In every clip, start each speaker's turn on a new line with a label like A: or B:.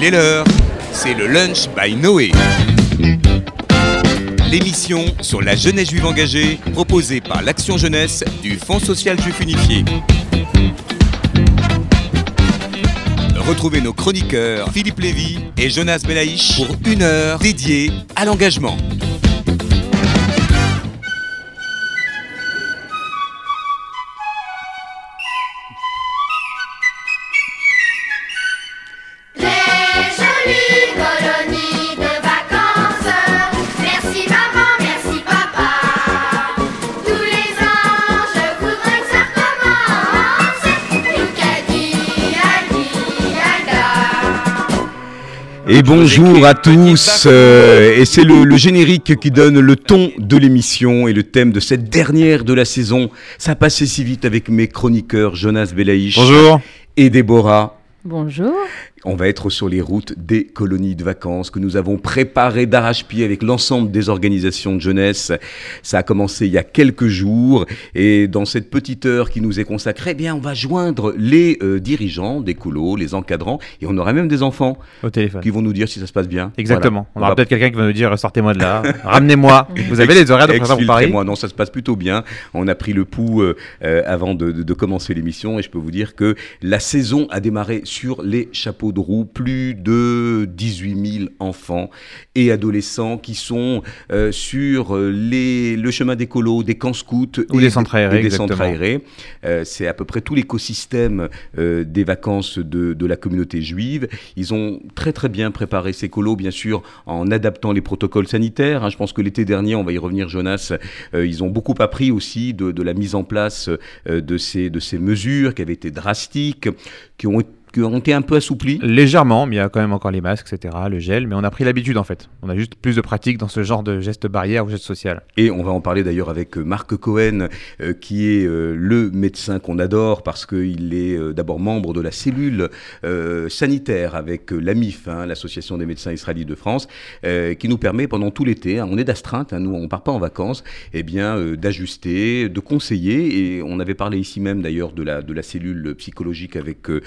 A: Il est l'heure, c'est le Lunch by Noé. L'émission sur la jeunesse juive engagée proposée par l'Action Jeunesse du Fonds social juif unifié. Retrouvez nos chroniqueurs Philippe Lévy et Jonas Belaïch pour une heure dédiée à l'engagement.
B: Et bonjour à tous, euh, et c'est le, le générique qui donne le ton de l'émission et le thème de cette dernière de la saison. Ça a passé si vite avec mes chroniqueurs Jonas Belaïch
C: Bonjour.
B: et Déborah.
D: Bonjour.
B: On va être sur les routes des colonies de vacances que nous avons préparées d'arrache-pied avec l'ensemble des organisations de jeunesse. Ça a commencé il y a quelques jours et dans cette petite heure qui nous est consacrée, eh bien, on va joindre les euh, dirigeants des colos, les encadrants et on aura même des enfants
C: Au téléphone.
B: qui vont nous dire si ça se passe bien.
C: Exactement.
B: Voilà.
C: On aura
B: va
C: peut-être quelqu'un qui va nous dire sortez-moi de là, ramenez-moi. Vous avez les horaires de pour Paris.
B: Non, ça se passe plutôt bien. On a pris le pouls euh, euh, avant de, de- de commencer l'émission et je peux vous dire que la saison a démarré sur les chapeaux de roue. Plus de 18 000 enfants et adolescents qui sont euh, sur euh, les, le chemin des colos, des camps scouts
C: Ou
B: et
C: des centres aérés,
B: des centres
C: exactement.
B: aérés. Euh, C'est à peu près tout l'écosystème euh, des vacances de, de la communauté juive. Ils ont très très bien préparé ces colos, bien sûr, en adaptant les protocoles sanitaires. hein. Je pense que l'été dernier, on va y revenir, Jonas, ils ont beaucoup appris aussi de, de la mise en place de, ces, de ces mesures qui avaient été drastiques, qui ont, qui ont été un peu assouplies.
C: Légèrement, mais il y a quand même encore les masques, etc., le gel, mais on a pris l'habitude en fait. On a juste plus de pratique dans ce genre de gestes barrières ou gestes sociaux.
B: Et on va en parler d'ailleurs avec euh, Marc Cohen, euh, qui est euh, le médecin qu'on adore parce qu'il est euh, d'abord membre de la cellule sanitaire avec l'AMIF, hein, l'Association des médecins israélites de France, qui nous permet pendant tout l'été, hein, on est d'astreinte, hein, nous on part pas en vacances, eh bien d'ajuster, de conseiller. Et on avait parlé ici même d'ailleurs de la, de la cellule psychologique avec euh,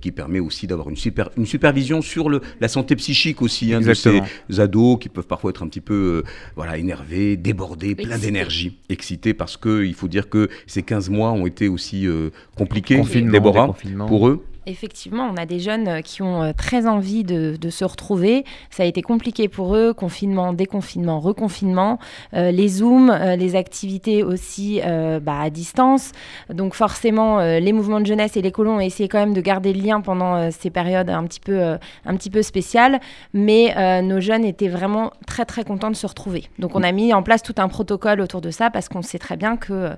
B: qui permet aussi d'avoir une, super, une supervision sur le, la santé psychique aussi hein, de ces ados qui peuvent parfois être un petit peu euh, voilà, énervés, débordés, plein
D: Excités.
B: d'énergie, excités parce que il faut dire que ces 15 mois ont été aussi euh, compliqués,
C: Confinement,
B: Déborah,
C: déconfinement.
B: pour eux.
D: Effectivement, on a des jeunes euh, qui ont euh, très envie de, se retrouver. Ça a été compliqué pour eux, confinement, déconfinement, reconfinement, euh, les zooms, les activités aussi bah, à distance. Donc forcément, les mouvements de jeunesse et les colons ont essayé quand même de garder le lien pendant ces périodes un petit peu, un petit peu spéciales. Mais nos jeunes étaient vraiment très très contents de se retrouver. Donc on a mis en place tout un protocole autour de ça parce qu'on sait très bien que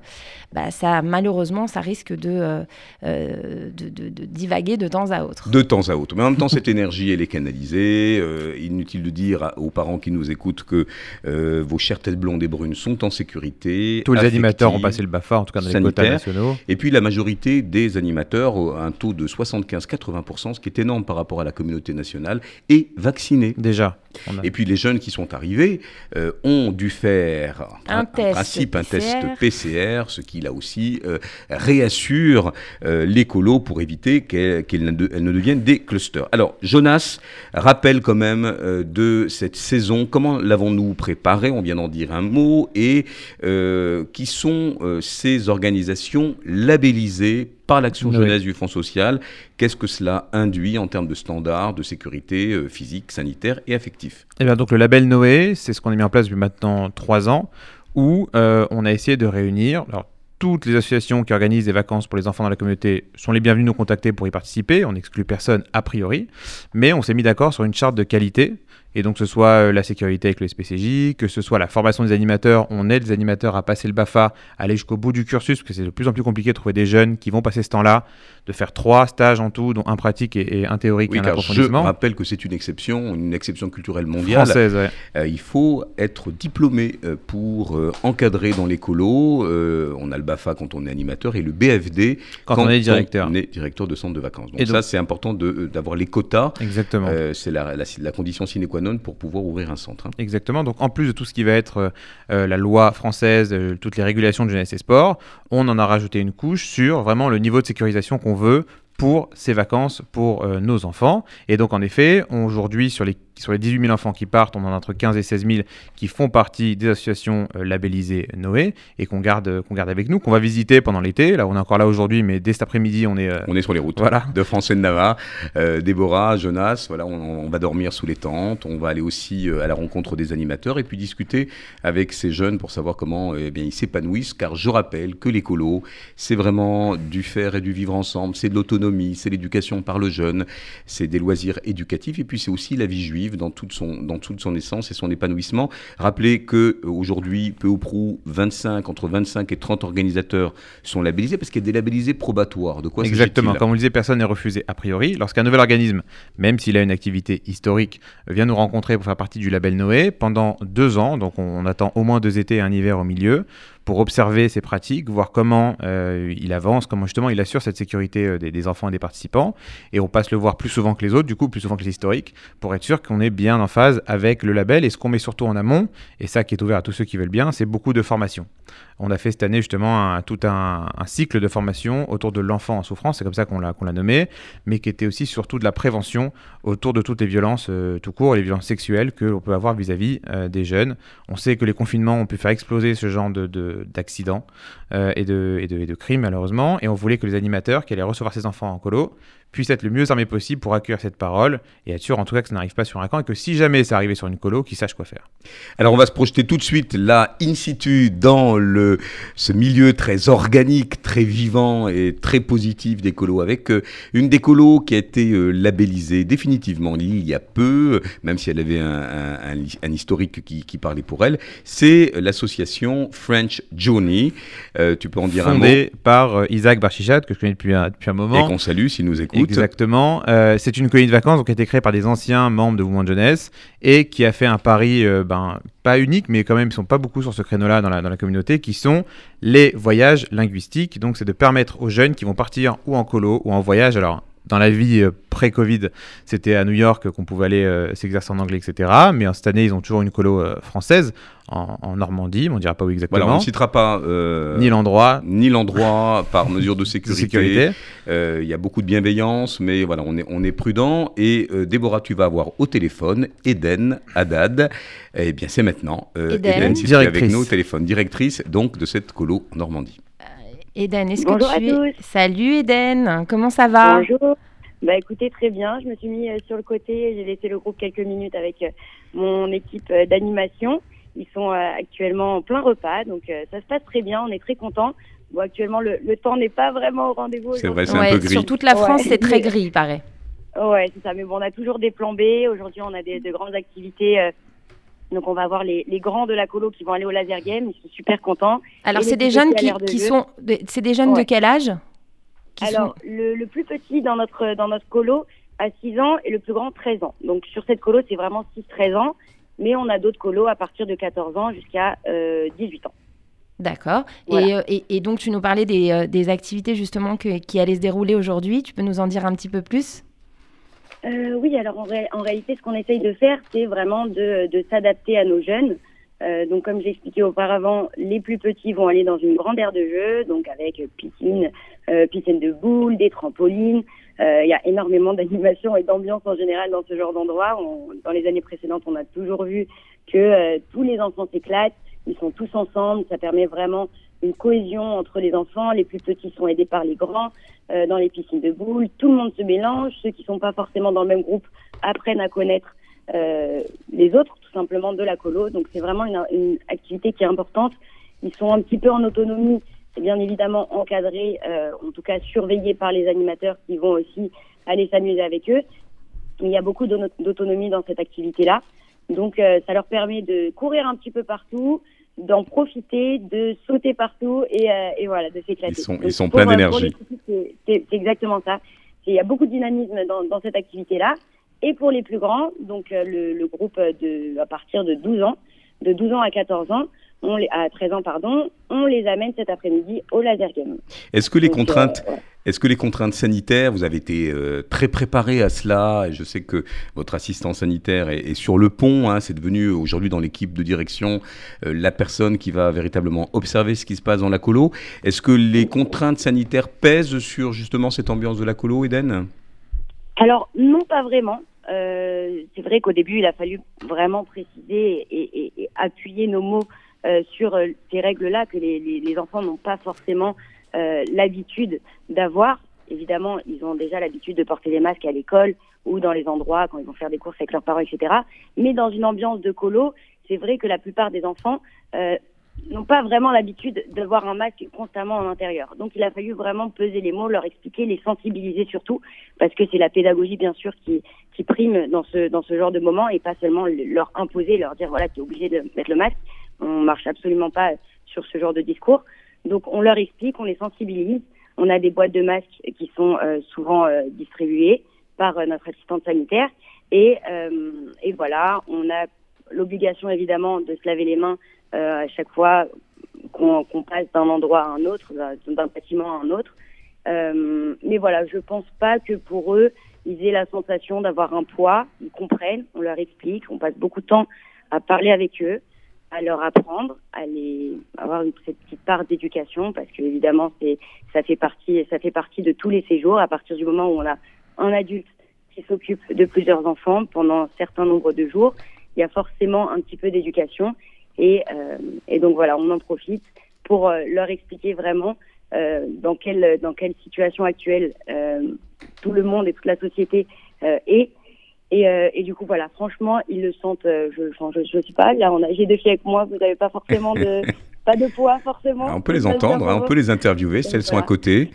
D: bah, ça, malheureusement, ça risque de, de, de- de divaguer de temps à autre.
B: De temps à autre. Mais en même temps, cette énergie, elle est canalisée. Euh, inutile de dire aux parents qui nous écoutent que euh, vos chères têtes blondes et brunes sont en sécurité.
C: Tous les animateurs ont passé le BAFA, en tout cas dans les quotas nationaux.
B: Et puis la majorité des animateurs, un taux de 75-80%, ce qui est énorme par rapport à la communauté nationale, est vacciné.
C: Déjà. A-
B: Et puis les jeunes qui sont arrivés euh, ont dû faire en
D: Un
B: en
D: test
B: principe un test
D: PCR.
B: PCR, ce qui là aussi euh, réassure euh, les colos pour éviter qu'elles ne, ne deviennent des clusters. Alors Jonas rappelle quand même euh, de cette saison, comment l'avons-nous préparée On vient d'en dire un mot. Et euh, qui sont euh, ces organisations labellisées par l'Action
C: Oui.
B: jeunesse du Fonds social Qu'est-ce que cela induit en termes de standards de sécurité euh, physique, sanitaire et affectif?
C: Eh bien, donc le label Noé, c'est ce qu'on a mis en place depuis maintenant trois ans, où euh, on a essayé de réunir. Alors, toutes les associations qui organisent des vacances pour les enfants dans la communauté sont les bienvenues nous contacter pour y participer. On n'exclut personne a priori, mais on s'est mis d'accord sur une charte de qualité. Et donc, que ce soit euh, la sécurité avec le SPCJ, que ce soit la formation des animateurs, on aide les animateurs à passer le BAFA, aller jusqu'au bout du cursus, parce que c'est de plus en plus compliqué de trouver des jeunes qui vont passer ce temps-là, de faire trois stages en tout, dont un pratique et, et un théorique
B: Oui,
C: et un
B: car je
C: approfondissement.
B: rappelle que c'est une exception, une exception culturelle mondiale.
C: Française, ouais.
B: Euh, il faut être diplômé euh, pour euh, encadrer dans les colos. Euh, on a le BAFA quand on est animateur et le BFD
C: Quand on est directeur.
B: on est directeur de centre de vacances. Donc,
C: Et donc-
B: ça, c'est important d'avoir les quotas.
C: Exactement.
B: C'est la, la- la condition sine qua non pour pouvoir ouvrir un centre. hein.
C: Exactement. Donc, en plus de tout ce qui va être euh, euh, la loi française, euh, toutes les régulations de jeunesse et sport, on en a rajouté une couche sur vraiment le niveau de sécurisation qu'on veut pour ces vacances pour euh, nos enfants. Et donc, en effet, aujourd'hui, sur les, sur les 18 000 enfants qui partent, on en a entre 15 et 16 000 qui font partie des associations euh, labellisées Noé et qu'on garde, euh, qu'on garde avec nous, qu'on va visiter pendant l'été. Là, on est encore là aujourd'hui, mais dès cet après-midi, on est. euh,
B: On est sur les routes
C: Voilà.
B: de France et de Navarre. Déborah, Jonas, voilà, on, on va dormir sous les tentes. On va aller aussi à la rencontre des animateurs et puis discuter avec ces jeunes pour savoir comment eh bien, ils s'épanouissent. Car je rappelle que l'écolo, c'est vraiment du faire et du vivre ensemble. C'est de l'autonomie, c'est l'éducation par le jeune, c'est des loisirs éducatifs et puis c'est aussi la vie juive dans toute son, dans toute son essence et son épanouissement. Rappelez que euh, aujourd'hui, peu ou prou, 25, entre 25 et 30 organisateurs sont labellisés parce qu'il y a des labellisés probatoires. De quoi
C: Exactement. Comme on le disait, personne n'est refusé a priori. Lorsqu'un nouvel organisme, même s'il a une activité historique, vient nous rencontrer pour faire partie du label Noé pendant deux ans, donc on, on attend au moins deux étés et un hiver au milieu, pour observer ses pratiques, voir comment euh, il avance, comment justement il assure cette sécurité euh, des, des enfants et des participants. Et on passe le voir plus souvent que les autres, du coup plus souvent que les historiques, pour être sûr qu'on est bien en phase avec le label. Et ce qu'on met surtout en amont, et ça qui est ouvert à tous ceux qui veulent bien, c'est beaucoup de formation. On a fait cette année justement tout un, cycle de formation autour de l'enfant en souffrance, c'est comme ça qu'on l'a nommé, mais qui était aussi surtout de la prévention autour de toutes les violences euh, tout court, les violences sexuelles que l'on peut avoir vis-à-vis euh, des jeunes. On sait que les confinements ont pu faire exploser ce genre de- de- d'accidents euh, et de crimes malheureusement, et on voulait que les animateurs qui allaient recevoir ces enfants en colo puissent être le mieux armés possible pour accueillir cette parole et être sûr en tout cas que ça n'arrive pas sur un camp et que si jamais ça arrivait sur une colo, qu'ils sachent quoi faire.
B: Alors on va se projeter tout de suite là, in situ, dans le, ce milieu très organique, très vivant et très positif des colos, avec euh, une des colos qui a été euh, labellisée définitivement il y a peu, même si elle avait un, un- un un historique qui, qui parlait pour elle, c'est l'association French Journey. Euh, tu peux en dire
C: Fondé par euh, Isaac Barchichat, que je connais depuis un, depuis un
B: un mot
C: moment.
B: et qu'on salue s'il nous écoute.
C: Exactement. Euh, c'est une colonie de vacances donc, qui a été créée par des anciens membres de Mouvement de Jeunesse et qui a fait un pari, euh, ben, pas unique, mais quand même, ils sont pas beaucoup sur ce créneau-là dans la, dans la communauté, qui sont les voyages linguistiques. Donc, c'est de permettre aux jeunes qui vont partir ou en colo ou en voyage. Alors, dans la vie euh, pré-Covid, c'était à New York qu'on pouvait aller euh, s'exercer en anglais, etc. Mais euh, cette année, ils ont toujours une colo euh, française en, en Normandie, mais on dira pas où exactement.
B: Voilà, on ne citera pas euh,
C: Ni l'endroit,
B: ni l'endroit par mesure de sécurité. Euh, Il y a beaucoup de bienveillance, mais voilà, on est, on est prudent. Et euh, Déborah, tu vas avoir au téléphone Eden Haddad. Eh bien, c'est maintenant. Euh,
D: Eden.
B: si tu es avec
C: Directrice.
B: nous au téléphone, directrice donc de cette colo en Normandie.
D: Eden, est-ce
E: Bonjour
D: que
E: à
D: tu es...
E: tous.
D: Salut Eden, comment ça va
E: Bonjour. Bah écoutez, très bien. Je me suis mis euh, sur le côté. J'ai laissé le groupe quelques minutes avec euh, mon équipe euh, d'animation. Ils sont actuellement en plein repas, donc ça se passe très bien. On est très contents. Bon, actuellement, le, le temps n'est pas vraiment au rendez-vous.
B: C'est vrai, c'est un peu gris.
D: Sur toute la France,
E: Ouais.
D: c'est très gris, il paraît.
E: Ouais, c'est ça. Mais bon, on a toujours des plans B. Aujourd'hui, on a des, de grandes activités. Donc, on va avoir les, les grands de la colo qui vont aller au laser game. Ils sont super contents.
D: Alors, c'est des jeunes qui, sont... C'est des jeunes de quel âge?
E: Alors, le, le plus petit dans notre, dans notre colo a 6 ans et le plus grand 13 ans. Donc, sur cette colo, c'est vraiment 6-13 ans. Mais on a d'autres colos à partir de 14 ans jusqu'à euh, 18 ans.
D: D'accord.
E: Voilà.
D: Et, euh, et, et donc, tu nous parlais des, euh, des activités justement que- qui allaient se dérouler aujourd'hui. Tu peux nous en dire un petit peu plus?
E: Euh, oui, alors en, ré- en réalité, ce qu'on essaye de faire, c'est vraiment de, de s'adapter à nos jeunes. Euh, donc, comme j'ai expliqué auparavant, les plus petits vont aller dans une grande aire de jeu, donc avec euh, piscine, euh, piscine de boules, des trampolines. Euh, Il y a énormément d'animation et d'ambiance en général dans ce genre d'endroit. Dans les années précédentes, on a toujours vu que euh, tous les enfants s'éclatent, ils sont tous ensemble. Ça permet vraiment une cohésion entre les enfants. Les plus petits sont aidés par les grands euh, dans les piscines de boules. Tout le monde se mélange. Ceux qui sont pas forcément dans le même groupe apprennent à connaître euh, les autres, tout simplement, de la colo. Donc c'est vraiment une, activité qui est importante. Ils sont un petit peu en autonomie. Bien évidemment encadré, euh, en tout cas surveillé par les animateurs qui vont aussi aller s'amuser avec eux. Il y a beaucoup d'auto- d'autonomie dans cette activité-là. Donc ça leur permet de courir un petit peu partout, d'en profiter, de sauter partout et, euh, et voilà, de s'éclater.
B: Ils sont-
E: Donc,
B: ils sont
E: pour,
B: pleins d'énergie.
E: c'est- exactement ça. Il y a beaucoup de dynamisme dans, dans cette activité-là. Et pour les plus grands, donc euh, le, le groupe de, à partir de 12 ans, de 12 ans à 14 ans, on les, à 13 ans, pardon, on les amène cet après-midi au laser game.
B: Est-ce que les
E: Donc,
B: contraintes,
E: euh, ouais.
B: Est-ce que les contraintes sanitaires, vous avez été euh, très préparé à cela? Et Je sais que votre assistant sanitaire est, est sur le pont. Hein, c'est devenu aujourd'hui dans l'équipe de direction euh, la personne qui va véritablement observer ce qui se passe dans la colo. Est-ce que les contraintes sanitaires pèsent sur justement cette ambiance de la colo, Eden?
E: Alors, non, pas vraiment. Euh, c'est vrai qu'au début, il a fallu vraiment préciser et, et- et appuyer nos mots sur euh, ces règles-là que les, les- les enfants n'ont pas forcément euh, l'habitude d'avoir. Évidemment, ils ont déjà l'habitude de porter des masques à l'école ou dans les endroits quand ils vont faire des courses avec leurs parents, etc. Mais dans une ambiance de colo, c'est vrai que la plupart des enfants euh, n'ont pas vraiment l'habitude d'avoir un masque constamment en intérieur. Donc, il a fallu vraiment peser les mots, leur expliquer, les sensibiliser surtout, parce que c'est la pédagogie, bien sûr, qui, qui prime dans ce, dans ce genre de moment et pas seulement le- leur imposer, leur dire, voilà, tu es obligé de mettre le masque. On marche absolument pas sur ce genre de discours. Donc, on leur explique, on les sensibilise. On a des boîtes de masques qui sont euh, souvent euh, distribuées par euh, notre assistante sanitaire. Et, voilà, on a l'obligation évidemment de se laver les mains à chaque fois qu'on passe d'un endroit à un autre, d'un bâtiment à un autre. Mais voilà, je pense pas que pour eux, ils aient la sensation d'avoir un poids. Ils comprennent, on leur explique, on passe beaucoup de temps à parler avec eux, à leur apprendre, à les avoir une, petite part d'éducation, parce que évidemment, c'est ça fait partie, ça fait partie de tous les séjours. À partir du moment où on a un adulte qui s'occupe de plusieurs enfants pendant un certain nombre de jours, il y a forcément un petit peu d'éducation. Et, euh, et donc voilà, on en profite pour euh, leur expliquer vraiment euh, dans quelle dans quelle situation actuelle tout le monde et toute la société est. Et, euh, et du coup voilà, franchement, ils le sentent. euh, je, je je sais pas. Là, on a j'ai deux filles avec moi. Vous n'avez pas forcément de pas de poids forcément.
B: Ah, On peut les entendre, hein, on peut les interviewer si elles sont à côté.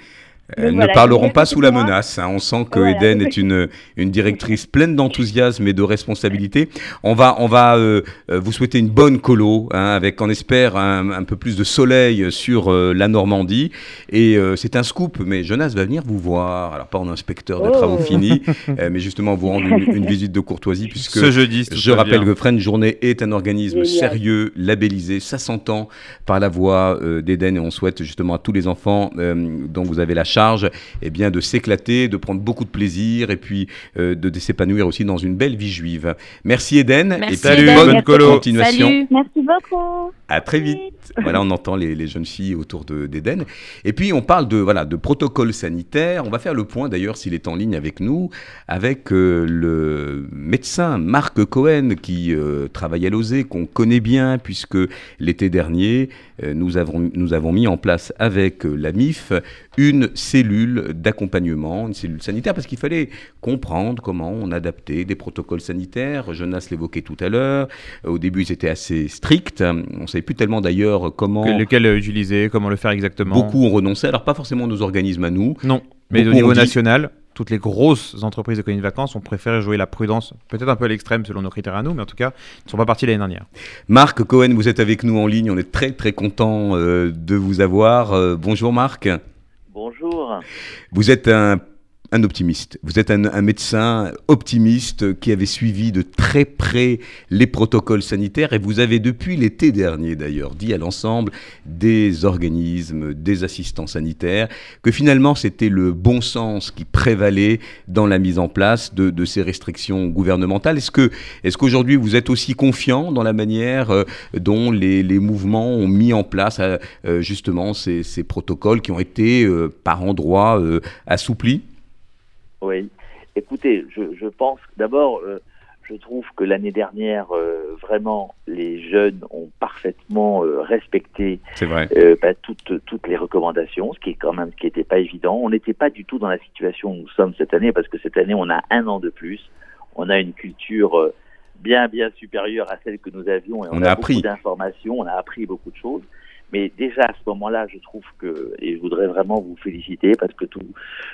B: Elles
E: voilà,
B: ne parleront pas sous la menace. hein. On sent que
E: Voilà.
B: Eden est une, une directrice pleine d'enthousiasme et de responsabilité. On va, on va euh, euh, vous souhaiter une bonne colo, hein, avec, on espère, un, un peu plus de soleil sur euh, la Normandie. Et euh, c'est un scoop, mais Jonas va venir vous voir. Alors, pas en inspecteur de
E: Oh.
B: travaux finis, euh, mais justement vous rendre une, une visite de courtoisie, puisque
C: Ce jeudi,
B: je rappelle
C: bien.
B: que Friends Journée est un organisme
E: Génial.
B: sérieux, labellisé, ça s'entend par la voix euh, d'Eden et on souhaite justement à tous les enfants euh, dont vous avez la charge eh bien, de s'éclater, de prendre beaucoup de plaisir et puis euh, de, de s'épanouir aussi dans une belle vie juive. Merci Eden
D: Merci,
B: et puis
D: Eden.
B: bonne
C: colo.
B: continuation.
D: Salut.
E: Merci beaucoup.
B: À très vite. Voilà, on entend les, les jeunes filles autour de- d'Eden. Et puis, on parle de, voilà, de protocole sanitaire. On va faire le point, d'ailleurs, s'il est en ligne avec nous, avec euh, le médecin Marc Cohen, qui euh, travaille à l'OSE, qu'on connaît bien, puisque l'été dernier, euh, nous, avons, nous avons mis en place avec euh, la MIF une cellule d'accompagnement, une cellule sanitaire, parce qu'il fallait comprendre comment on adaptait des protocoles sanitaires. Jonas l'évoquait tout à l'heure. Euh, Au début, ils étaient assez stricts. On ne savait plus tellement d'ailleurs comment.
C: Que- lequel utiliser, comment le faire exactement.
B: Beaucoup ont renoncé. Alors, pas forcément nos organismes à nous.
C: Non, mais
B: Beaucoup
C: au niveau
B: dit-
C: national, toutes les grosses entreprises de colonies de vacances ont préféré jouer la prudence, peut-être un peu à l'extrême selon nos critères à nous, mais en tout cas, ils ne sont pas partis l'année dernière.
B: Marc Cohen, vous êtes avec nous en ligne. On est très, très content euh, de vous avoir. Euh, bonjour, Marc.
F: Bonjour.
B: Vous êtes un, un optimiste. Vous êtes un, médecin optimiste qui avait suivi de très près les protocoles sanitaires et vous avez depuis l'été dernier d'ailleurs dit à l'ensemble des organismes, des assistants sanitaires que finalement c'était le bon sens qui prévalait dans la mise en place de, ces restrictions gouvernementales. Est-ce que est-ce qu'aujourd'hui vous êtes aussi confiant dans la manière euh, dont les, mouvements ont mis en place euh, justement ces, protocoles qui ont été euh, par endroits assouplis?
F: Oui. Écoutez, je, je pense d'abord, euh, je trouve que l'année dernière, euh, vraiment, les jeunes ont parfaitement euh, respecté euh, bah, toutes, toutes les recommandations, ce qui est quand même, ce qui n'était pas évident. On n'était pas du tout dans la situation où nous sommes cette année, parce que cette année, on a un an de plus. On a une culture euh, bien, bien supérieure à celle que nous avions. Et on,
B: On a
F: a,
B: appris.
F: beaucoup d'informations, on a appris beaucoup de choses. Mais déjà à ce moment-là, je trouve que, et je voudrais vraiment vous féliciter parce que tous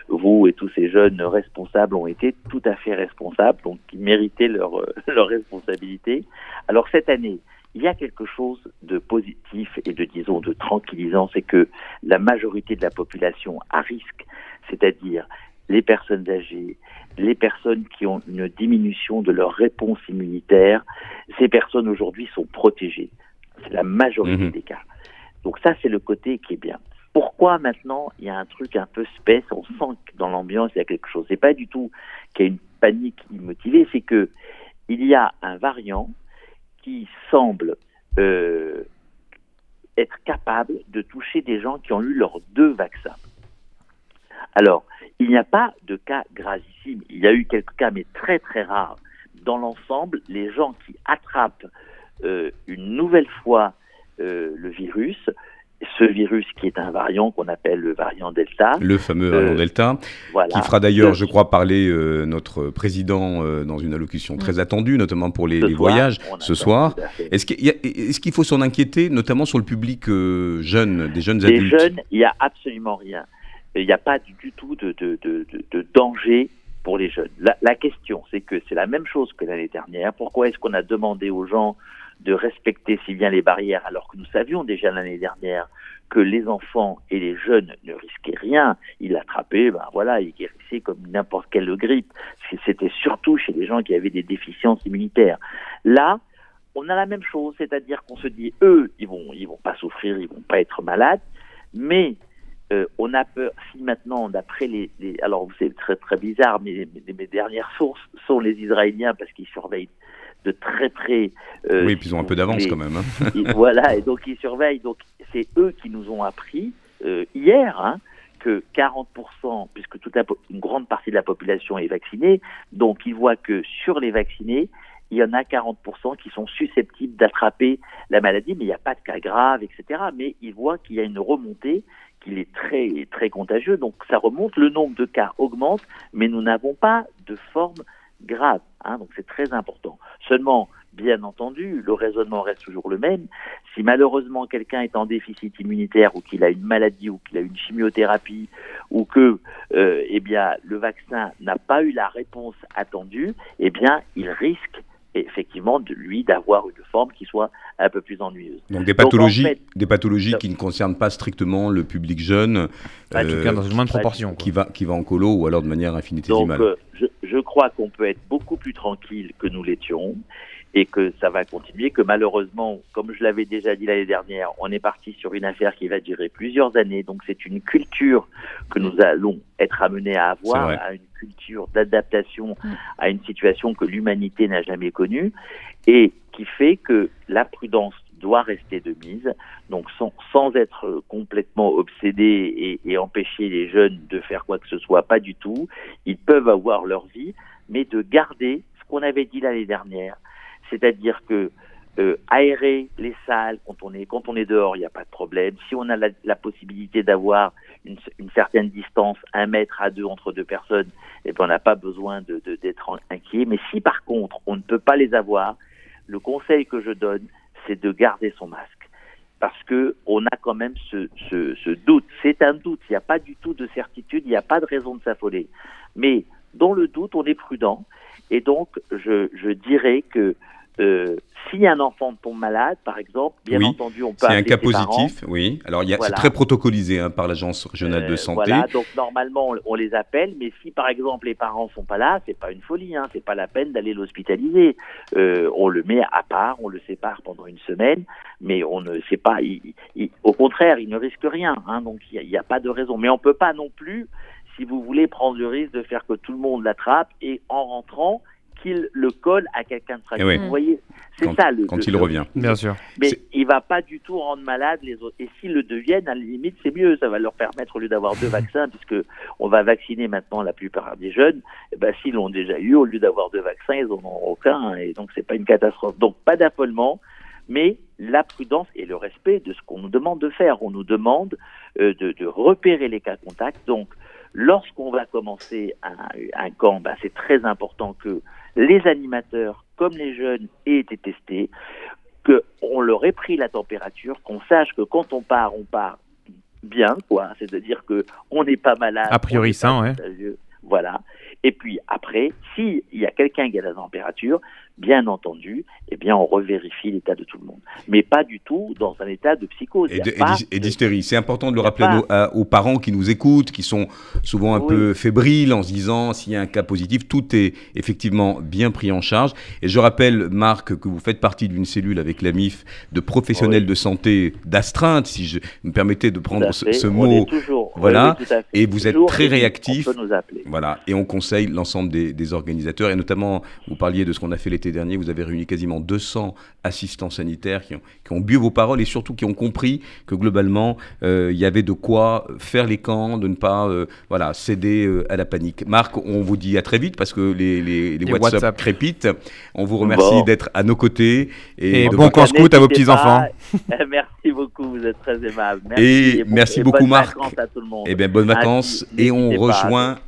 F: vous et tous ces jeunes responsables ont été tout à fait responsables, donc ils méritaient leur, euh, leur responsabilité. Alors cette année, il y a quelque chose de positif et de, disons, de tranquillisant, c'est que la majorité de la population à risque, c'est-à-dire les personnes âgées, les personnes qui ont une diminution de leur réponse immunitaire, ces personnes aujourd'hui sont protégées. C'est la majorité
B: Mhm.
F: des cas. Donc ça, c'est le côté qui est bien. Pourquoi maintenant il y a un truc un peu space, on sent que dans l'ambiance il y a quelque chose. C'est pas du tout qu'il y a une panique immotivée, c'est que il y a un variant qui semble euh, être capable de toucher des gens qui ont eu leurs deux vaccins. Alors, il n'y a pas de cas gravissimes. Il y a eu quelques cas, mais très très rares. Dans l'ensemble, les gens qui attrapent euh, une nouvelle fois le virus, ce virus qui est un variant qu'on appelle le variant Delta.
B: Le fameux variant
F: Euh,
B: Delta,
F: Voilà.
B: qui fera d'ailleurs,
F: Euh,
B: je crois, parler euh, notre président euh, dans une allocution très attendue, notamment pour les,
F: ce
B: les
F: soir,
B: voyages ce soir. Est-ce qu'il faut s'en inquiéter, notamment sur le public euh, jeune, des jeunes
F: Les
B: adultes
F: jeunes, il n'y a absolument rien. Il n'y a pas du, tout de, de, de, de- de danger pour les jeunes. La, la question, c'est que c'est la même chose que l'année dernière. Pourquoi est-ce qu'on a demandé aux gens de respecter si bien les barrières alors que nous savions déjà l'année dernière que les enfants et les jeunes ne risquaient rien. Ils l'attrapaient, ben voilà, ils guérissaient comme n'importe quelle grippe. C'était surtout chez les gens qui avaient des déficiences immunitaires. Là, on a la même chose, c'est-à-dire qu'on se dit, eux, ils vont, ils vont pas souffrir, ils vont pas être malades, mais euh, on a peur, si maintenant, d'après les, les- alors c'est très très bizarre, mais mes, mes dernières sources sont les Israéliens parce qu'ils surveillent de très près. euh,
B: Oui, puis ils ont un peu d'avance quand même. hein.
F: et voilà, et donc ils surveillent. Donc c'est eux qui nous ont appris euh, hier hein, que 40%, puisque toute la, une grande partie de la population est vaccinée, donc ils voient que sur les vaccinés, il y en a 40% qui sont susceptibles d'attraper la maladie, mais il n'y a pas de cas graves, etc. Mais ils voient qu'il y a une remontée, qu'il est très très contagieux, donc ça remonte, le nombre de cas augmente, mais nous n'avons pas de forme grave, hein, donc c'est très important. Seulement, bien entendu, le raisonnement reste toujours le même. Si malheureusement quelqu'un est en déficit immunitaire ou qu'il a une maladie ou qu'il a une chimiothérapie ou que euh, eh le vaccin n'a pas eu la réponse attendue, eh bien il risque effectivement de lui d'avoir une forme qui soit un peu plus ennuyeuse.
B: Donc des
F: Donc, en
B: pathologies,
F: fait-
B: des pathologies qui ne concernent pas strictement le public jeune,
F: Pas
C: tout
B: euh,
C: cas, dans une moindre proportion.
B: qui va qui va en colo ou alors de manière
F: Donc
B: infinitésimale.
F: euh, je, je crois qu'on peut être beaucoup plus tranquille que nous l'étions et que ça va continuer, que malheureusement, comme je l'avais déjà dit l'année dernière, on est parti sur une affaire qui va durer plusieurs années. Donc c'est une culture que nous allons être amenés à avoir, à une culture d'adaptation à une situation que l'humanité n'a jamais connue et qui fait que la prudence doit rester de mise, donc sans, sans être complètement obsédé et, et empêcher les jeunes de faire quoi que ce soit, pas du tout. Ils peuvent avoir leur vie, mais de garder ce qu'on avait dit l'année dernière, c'est-à-dire que euh, aérer les salles quand on est quand on est dehors, il n'y a pas de problème. Si on a la, possibilité d'avoir une, une certaine distance, un mètre à deux entre deux personnes, eh ben, on n'a pas besoin de- d'être inquiet. Mais si par contre on ne peut pas les avoir, le conseil que je donne, c'est de garder son masque. Parce que on a quand même ce, ce, ce doute. C'est un doute. Il n'y a pas du tout de certitude. Il n'y a pas de raison de s'affoler. Mais dans le doute, on est prudent. Et donc, je, je dirais que euh, si un enfant tombe malade, par exemple, bien
B: Oui,
F: entendu, on peut
B: C'est un cas
F: parents.
B: positif, oui. Alors
F: Voilà.
B: c'est très protocolisé hein, par l'agence régionale de
F: Euh,
B: santé.
F: Voilà, donc normalement on, les appelle, mais si par exemple les parents sont pas là, c'est pas une folie, hein, c'est pas la peine d'aller l'hospitaliser. Euh, on le met à part, on le sépare pendant une semaine, mais on ne sait pas. il- il- au contraire, il ne risque rien, hein, donc il n'y a, pas de raison. Mais on peut pas non plus, si vous voulez, prendre le risque de faire que tout le monde l'attrape et en rentrant qu'il le colle à quelqu'un de fragile.
B: Eh oui.
F: Vous voyez, c'est
B: Quand-
F: ça le.
B: quand
F: le-
B: il
F: le-
B: revient.
C: Bien sûr.
F: mais
B: C'est-
F: il va pas du tout rendre malade les autres. Et s'ils le deviennent, à la limite, c'est mieux. Ça va leur permettre, au lieu d'avoir deux vaccins, puisque on va vacciner maintenant la plupart des jeunes, eh ben, s'ils l'ont déjà eu, au lieu d'avoir deux vaccins, ils en auront aucun. hein. Et donc, c'est pas une catastrophe. Donc, pas d'affolement, mais la prudence et le respect de ce qu'on nous demande de faire. On nous demande euh, de, de repérer les cas contacts. Donc, lorsqu'on va commencer un, un camp, ben, c'est très important que les animateurs, comme les jeunes, aient été testés, qu'on leur ait pris la température, qu'on sache que quand on part, on part bien, quoi. C'est-à-dire que on n'est pas malade.
C: A priori
F: pas
C: ouais.
F: Voilà. Et puis après, s'il y a quelqu'un qui a la température, bien entendu, eh bien, on revérifie l'état de tout le monde. Mais pas du tout dans un état de psychose.
B: Et de- d'hystérie. C'est important de le rappeler nos- à- aux parents qui nous écoutent, qui sont souvent un
F: Oui.
B: peu fébriles en se disant s'il y a un cas positif, tout est effectivement bien pris en charge. Et je rappelle, Marc, que vous faites partie d'une cellule avec la MIF de professionnels
F: Oui.
B: de santé d'astreinte, si je me permettez de prendre ce, mot.
F: toujours,
B: Voilà.
F: oui.
B: Et vous êtes très réactif.
F: On peut nous appeler.
B: Voilà, et on conseille l'ensemble des, des organisateurs, et notamment, vous parliez de ce qu'on a fait l'été dernier, vous avez réuni quasiment 200 assistants sanitaires qui ont, qui ont bu vos paroles et surtout qui ont compris que globalement, euh, il y avait de quoi faire les camps, de ne pas euh, voilà, céder euh, à la panique. Marc, on vous dit à très vite parce que les, les, les
C: Les
B: WhatsApp,
C: WhatsApp.
B: crépitent. On vous remercie
F: Bon.
B: d'être à nos côtés.
C: Et bon camp scout à vos petits-enfants.
F: Merci beaucoup, vous êtes très aimable.
B: Et
F: bon-
B: merci
F: et
B: beaucoup, Marc.
F: à tout le monde.
B: Eh bien, bonnes vacances. Et on
F: pas.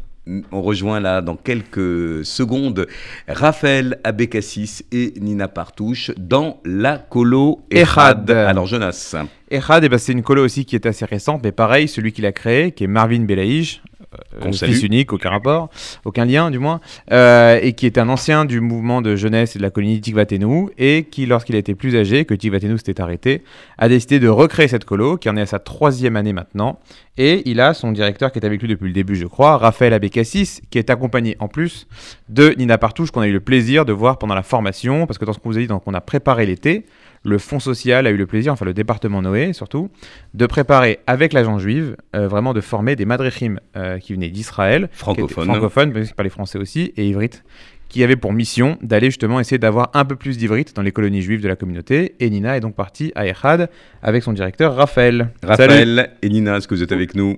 B: On rejoint là, dans quelques secondes, Raphaël Abécassis et Nina Partouche dans la colo Ehad. Alors, Jonas.
C: Ehad, eh ben, c'est une colo aussi qui est assez récente, mais pareil, celui qui l'a créé, qui est Marvin Belaïch, euh,
B: Qu'on
C: fils unique, aucun rapport, aucun lien du moins, euh, et qui est un ancien du mouvement de jeunesse et de la colonie Tikvatenou, et qui, lorsqu'il a été plus âgé, que Tikvatenou s'était arrêté, a décidé de recréer cette colo, qui en est à sa troisième année maintenant, et il a son directeur qui est avec lui depuis le début, je crois, Raphaël Abécassis, qui est accompagné en plus de Nina Partouche, qu'on a eu le plaisir de voir pendant la formation, parce que dans ce qu'on vous a dit, donc, on a préparé l'été, le Fonds social a eu le plaisir, enfin le département Noé surtout, de préparer avec l'agent juive, euh, vraiment de former des madrechim euh, qui venaient d'Israël, qui étaient
B: Francophone.
C: francophones, parce qu'ils parlaient français aussi, et ivrites, qui avaient pour mission d'aller justement essayer d'avoir un peu plus d'ivrites dans les colonies juives de la communauté. Et Nina est donc partie à Echad avec son directeur Raphaël. Salut.
B: Raphaël et Nina, est-ce que vous êtes avec nous?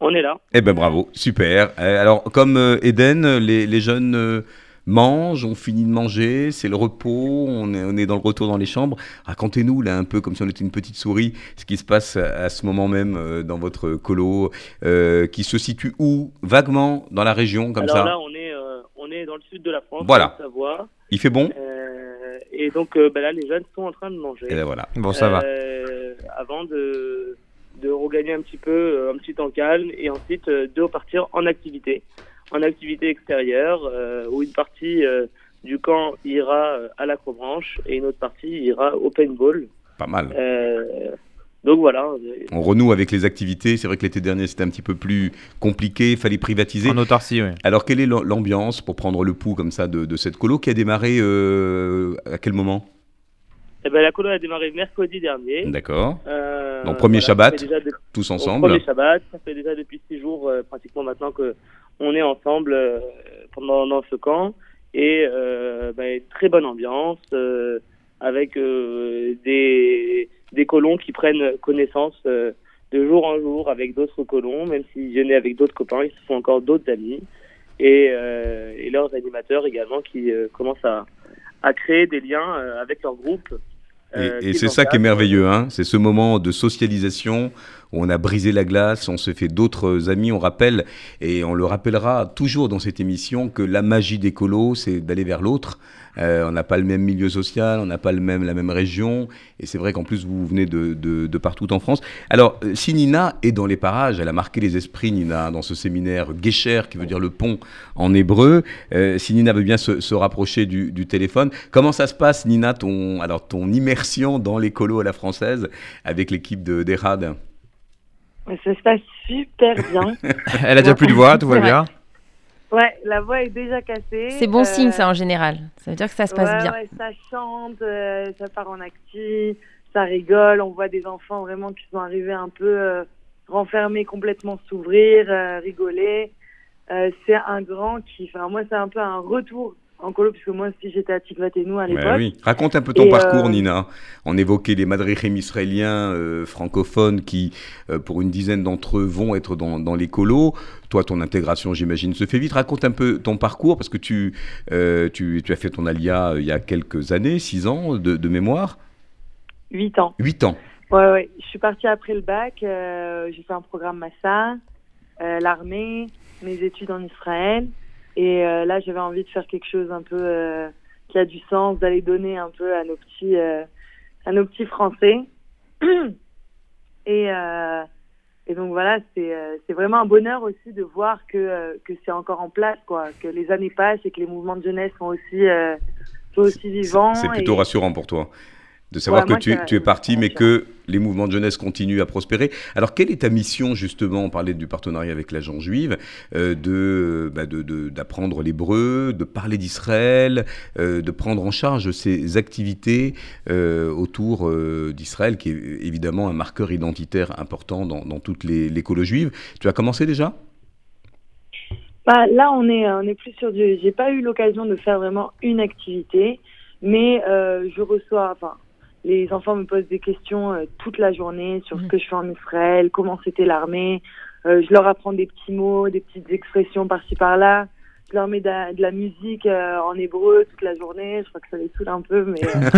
G: On est là.
B: Eh ben bravo, super. Euh, alors, comme Eden, les, les jeunes euh, mangent, ont fini de manger, c'est le repos, on est, on est dans le retour dans les chambres. Racontez-nous, là, un peu comme si on était une petite souris, ce qui se passe à, ce moment même euh, dans votre colo, euh, qui se situe où Vaguement dans la région, comme
G: Alors
B: ça
G: là, on est, euh, on est dans le sud de la France,
B: Voilà.
G: en Savoie.
B: Il fait bon
G: Euh, et donc euh, bah là, les jeunes sont en train de manger.
B: Et ben voilà.
C: Bon, ça va.
G: Avant de, de regagner un petit peu, un petit temps calme, et ensuite de repartir en activité, en activité extérieure, euh, où une partie euh, du camp ira euh, à l'acrobranche et une autre partie ira au paintball.
B: Pas mal.
G: Euh, donc voilà.
B: On renoue avec les activités. C'est vrai que l'été dernier, c'était un petit peu plus compliqué, il fallait privatiser.
C: En autarcie, oui.
B: Alors, quelle est l'am- l'ambiance pour prendre le pouls comme ça de, de cette colo qui a démarré euh, à quel moment?
G: Eh ben, la colo a démarré mercredi dernier.
B: D'accord.
G: Euh,
B: Donc, premier Shabbat,
G: de-
B: Tous ensemble.
G: Premier Shabbat, ça fait déjà depuis six jours euh, pratiquement maintenant que on est ensemble euh, pendant dans ce camp. Et euh, bah, très bonne ambiance euh, avec des des colons qui prennent connaissance de jour en jour avec d'autres colons, même s'ils venaient avec d'autres copains, ils se font encore d'autres amis. Et, euh, et leurs animateurs également qui euh, commencent à à créer des liens euh, avec leur groupe.
B: Et, et c'est
G: est
B: ça qui est merveilleux, hein. C'est ce moment de socialisation on a brisé la glace, on se fait d'autres amis, on rappelle, et on le rappellera toujours dans cette émission, que la magie des c'est d'aller vers l'autre. Euh, on n'a pas le même milieu social, on n'a pas le même, la même région, et c'est vrai qu'en plus vous venez de, de- partout en France. Alors, euh, si Nina est dans les parages, elle a marqué les esprits, Nina, dans ce séminaire Gesher, qui veut dire le pont en hébreu, euh, si Nina veut bien se, rapprocher du, téléphone, comment ça se passe, Nina, ton, alors, ton immersion dans les à la française avec l'équipe de
H: Ça se passe super bien.
C: Elle a déjà plus de voix, tout va bien.
H: ouais, la voix est déjà cassée.
D: C'est bon
H: Euh,
D: signe, ça, en général. Ça veut dire que ça se passe
H: ouais,
D: bien.
H: ouais, ça chante, euh, ça part en acti, ça rigole. On voit des enfants vraiment qui sont arrivés un peu euh, renfermés, complètement s'ouvrir, euh, rigoler. Euh, c'est un grand qui, enfin moi, c'est un peu un retour en colo, puisque moi aussi j'étais à Tikvatenou à l'époque.
B: Ouais, oui. Raconte un peu ton
H: Et,
B: parcours,
H: euh,
B: Nina. On évoquait les madrichim israéliens euh, francophones qui, euh, pour une dizaine d'entre eux, vont être dans, dans les colos. Toi, ton intégration, j'imagine, se fait vite. Raconte un peu ton parcours, parce que tu, tu, tu as fait ton alia il y a quelques années, six ans de, de mémoire.
H: Huit ans.
B: Huit ans.
H: Ouais, ouais. Je suis partie après le bac. j'ai fait un programme Massa, l'armée, mes études en Israël. Et euh, là, j'avais envie de faire quelque chose un peu euh, qui a du sens, d'aller donner un peu à nos petits, euh, à nos petits Français. et, euh, et donc voilà, c'est euh, c'est vraiment un bonheur aussi de voir que, euh, que c'est encore en place, quoi, que les années passent et que les mouvements de jeunesse sont aussi, euh, sont aussi vivant.
B: C'est plutôt
H: et-
B: rassurant pour toi de savoir
H: Ouais,
B: que
H: moi,
B: tu, es parti, mais que les mouvements de jeunesse continuent à prospérer. Alors, quelle est ta mission, justement On parlait du partenariat avec l'agence juive, euh, de, bah, de- de- d'apprendre l'hébreu, de parler d'Israël, euh, de prendre en charge ces activités euh, autour d'Israël, qui est évidemment un marqueur identitaire important dans, dans toute les- l'école juive. Tu as commencé déjà?
H: Bah, là, on est, on est plus sur du. J'ai pas eu l'occasion de faire vraiment une activité, mais euh, je reçois. Enfin, les enfants me posent des questions euh, toute la journée sur ce que je fais en Israël, comment c'était l'armée. Euh, je leur apprends des petits mots, des petites expressions par-ci par-là. Je leur mets de la, de la musique euh, en hébreu toute la journée. Je crois que ça les saoule un peu, mais. euh,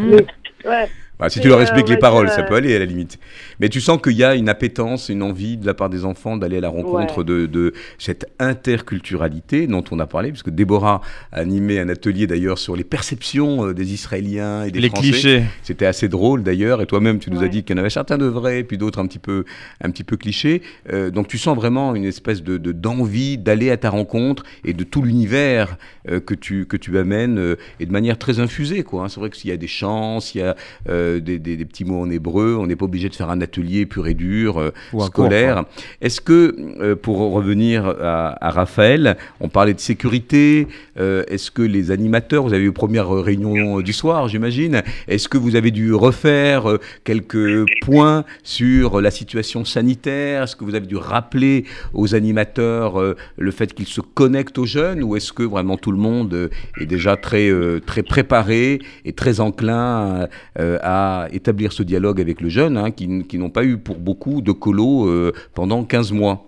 H: mais- ouais.
B: Bah, si
H: Et,
B: tu leur expliques les paroles, ça peut aller à la limite. Mais tu sens qu'il y a une appétence, une envie de la part des enfants d'aller à la rencontre
H: Ouais.
B: de, de cette interculturalité dont on a parlé, puisque Déborah a animé un atelier d'ailleurs sur les perceptions euh, des Israéliens et des
C: Les
B: Français.
C: clichés.
B: C'était assez drôle d'ailleurs, et toi-même tu nous as dit qu'il y en avait certains de vrais, puis d'autres un petit peu, un petit peu clichés. Euh, donc tu sens vraiment une espèce de de- d'envie d'aller à ta rencontre et de tout l'univers euh, que tu que tu amènes euh, et de manière très infusée quoi. hein. C'est vrai que s'il y a des chants, s'il y a euh, des, des- des petits mots en hébreu, on n'est pas obligé de faire un atelier pur et dur euh, scolaire. Est-ce que euh, pour revenir à, à Raphaël, on parlait de sécurité. euh, Est-ce que les animateurs, vous avez eu première réunion du soir, j'imagine. Est-ce que vous avez dû refaire euh, quelques points sur la situation sanitaire? Est-ce que vous avez dû rappeler aux animateurs euh, le fait qu'ils se connectent aux jeunes? Ou est-ce que vraiment tout le monde euh, est déjà très, euh, très préparé et très enclin euh, à établir ce dialogue avec le jeune, hein, qui, n'ont pas eu pour beaucoup de colos euh, pendant 15 mois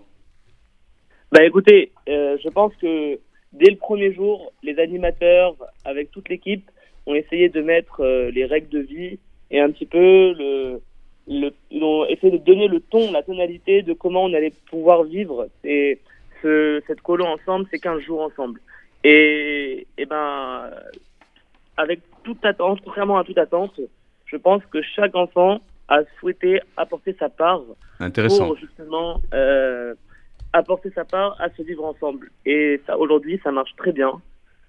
G: Bah écoutez, euh, je pense que dès le premier jour, les animateurs, avec toute l'équipe, ont essayé de mettre euh, les règles de vie et un petit peu le, le, ont essayé de donner le ton, la tonalité de comment on allait pouvoir vivre et ce, cette colo ensemble, c'est 15 jours ensemble. Et, et ben, avec toute attente, contrairement à toute attente, je pense que chaque enfant a souhaité apporter sa part
B: Intéressant.
G: pour justement euh, apporter sa part à se vivre ensemble. Et ça, aujourd'hui, ça marche très bien.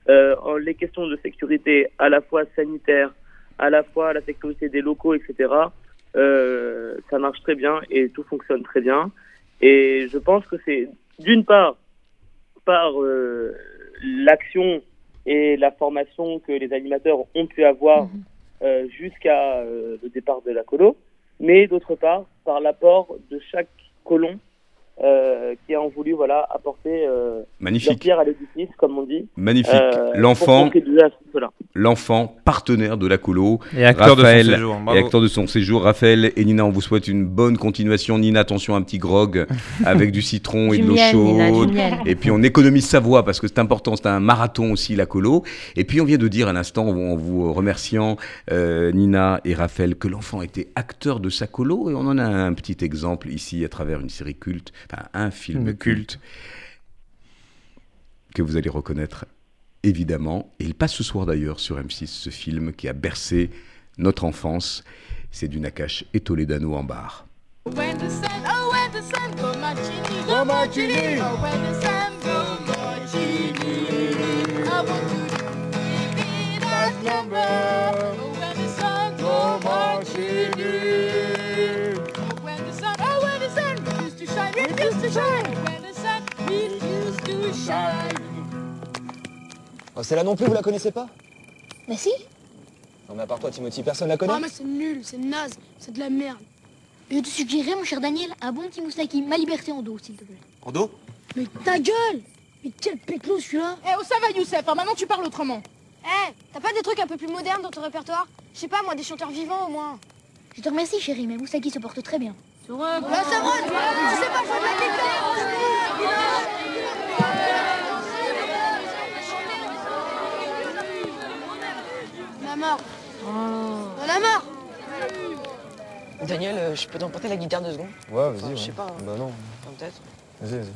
G: Euh, les questions de sécurité, à la fois sanitaire, à la fois la sécurité des locaux, etc., euh, ça marche très bien et tout fonctionne très bien. Et je pense que c'est d'une part par euh, l'action et la formation que les animateurs ont pu avoir euh, jusqu'à euh, le départ de la colo, mais d'autre part par l'apport de chaque colon euh, qui a voulu voilà apporter euh, leur
B: Magnifique.
G: pierre à l'édifice, comme on dit.
B: Magnifique.
G: euh,
B: L'enfant, l'enfant partenaire de la colo.
C: Et acteur de son séjour.
B: Et acteur de son séjour, Raphaël et Nina, on vous souhaite une bonne continuation. Nina, attention, un petit grog avec du citron et
D: Du
B: de l'eau
D: Nina,
B: chaude. Et puis on économise sa voix parce que c'est important, c'est un marathon aussi la colo. Et puis on vient de dire à l'instant, en vous remerciant euh, Nina et Raphaël, que l'enfant était acteur de sa colo. Et on en a un petit exemple ici à travers une série culte, enfin un film culte que vous allez reconnaître évidemment. Et il passe ce soir d'ailleurs sur M6 ce film qui a bercé notre enfance. C'est du Nakash et Toledano en barre.
I: When the sun Oh,
J: Celle-là non plus, vous la connaissez pas
K: Mais si
J: Non mais à part toi, Timothy, personne la connaît
K: Ah mais c'est nul, c'est naze, c'est de la merde. Je te suggérerais, mon cher Daniel, un bon petit moustaki, ma liberté en dos, s'il te plaît.
J: En dos
K: Mais ta gueule Mais quel péclo celui-là
I: Eh oh ça va Youssef, hein, maintenant tu parles autrement.
K: Eh, t'as pas des trucs un peu plus modernes dans ton répertoire? Je sais pas, moi, des chanteurs vivants au moins. Je te remercie, chérie, mais Moustaki se porte très bien.
I: C'est vrai, tu sais pas jouer de la guitare. La mort. La mort.
L: Daniel, euh, je peux t'emporter la guitare deux secondes
J: Ouais,
L: Enfin,
J: vas-y.
L: Je sais pas.
J: Bah non.
L: Enfin, peut-être.
J: Vas-y, vas-y.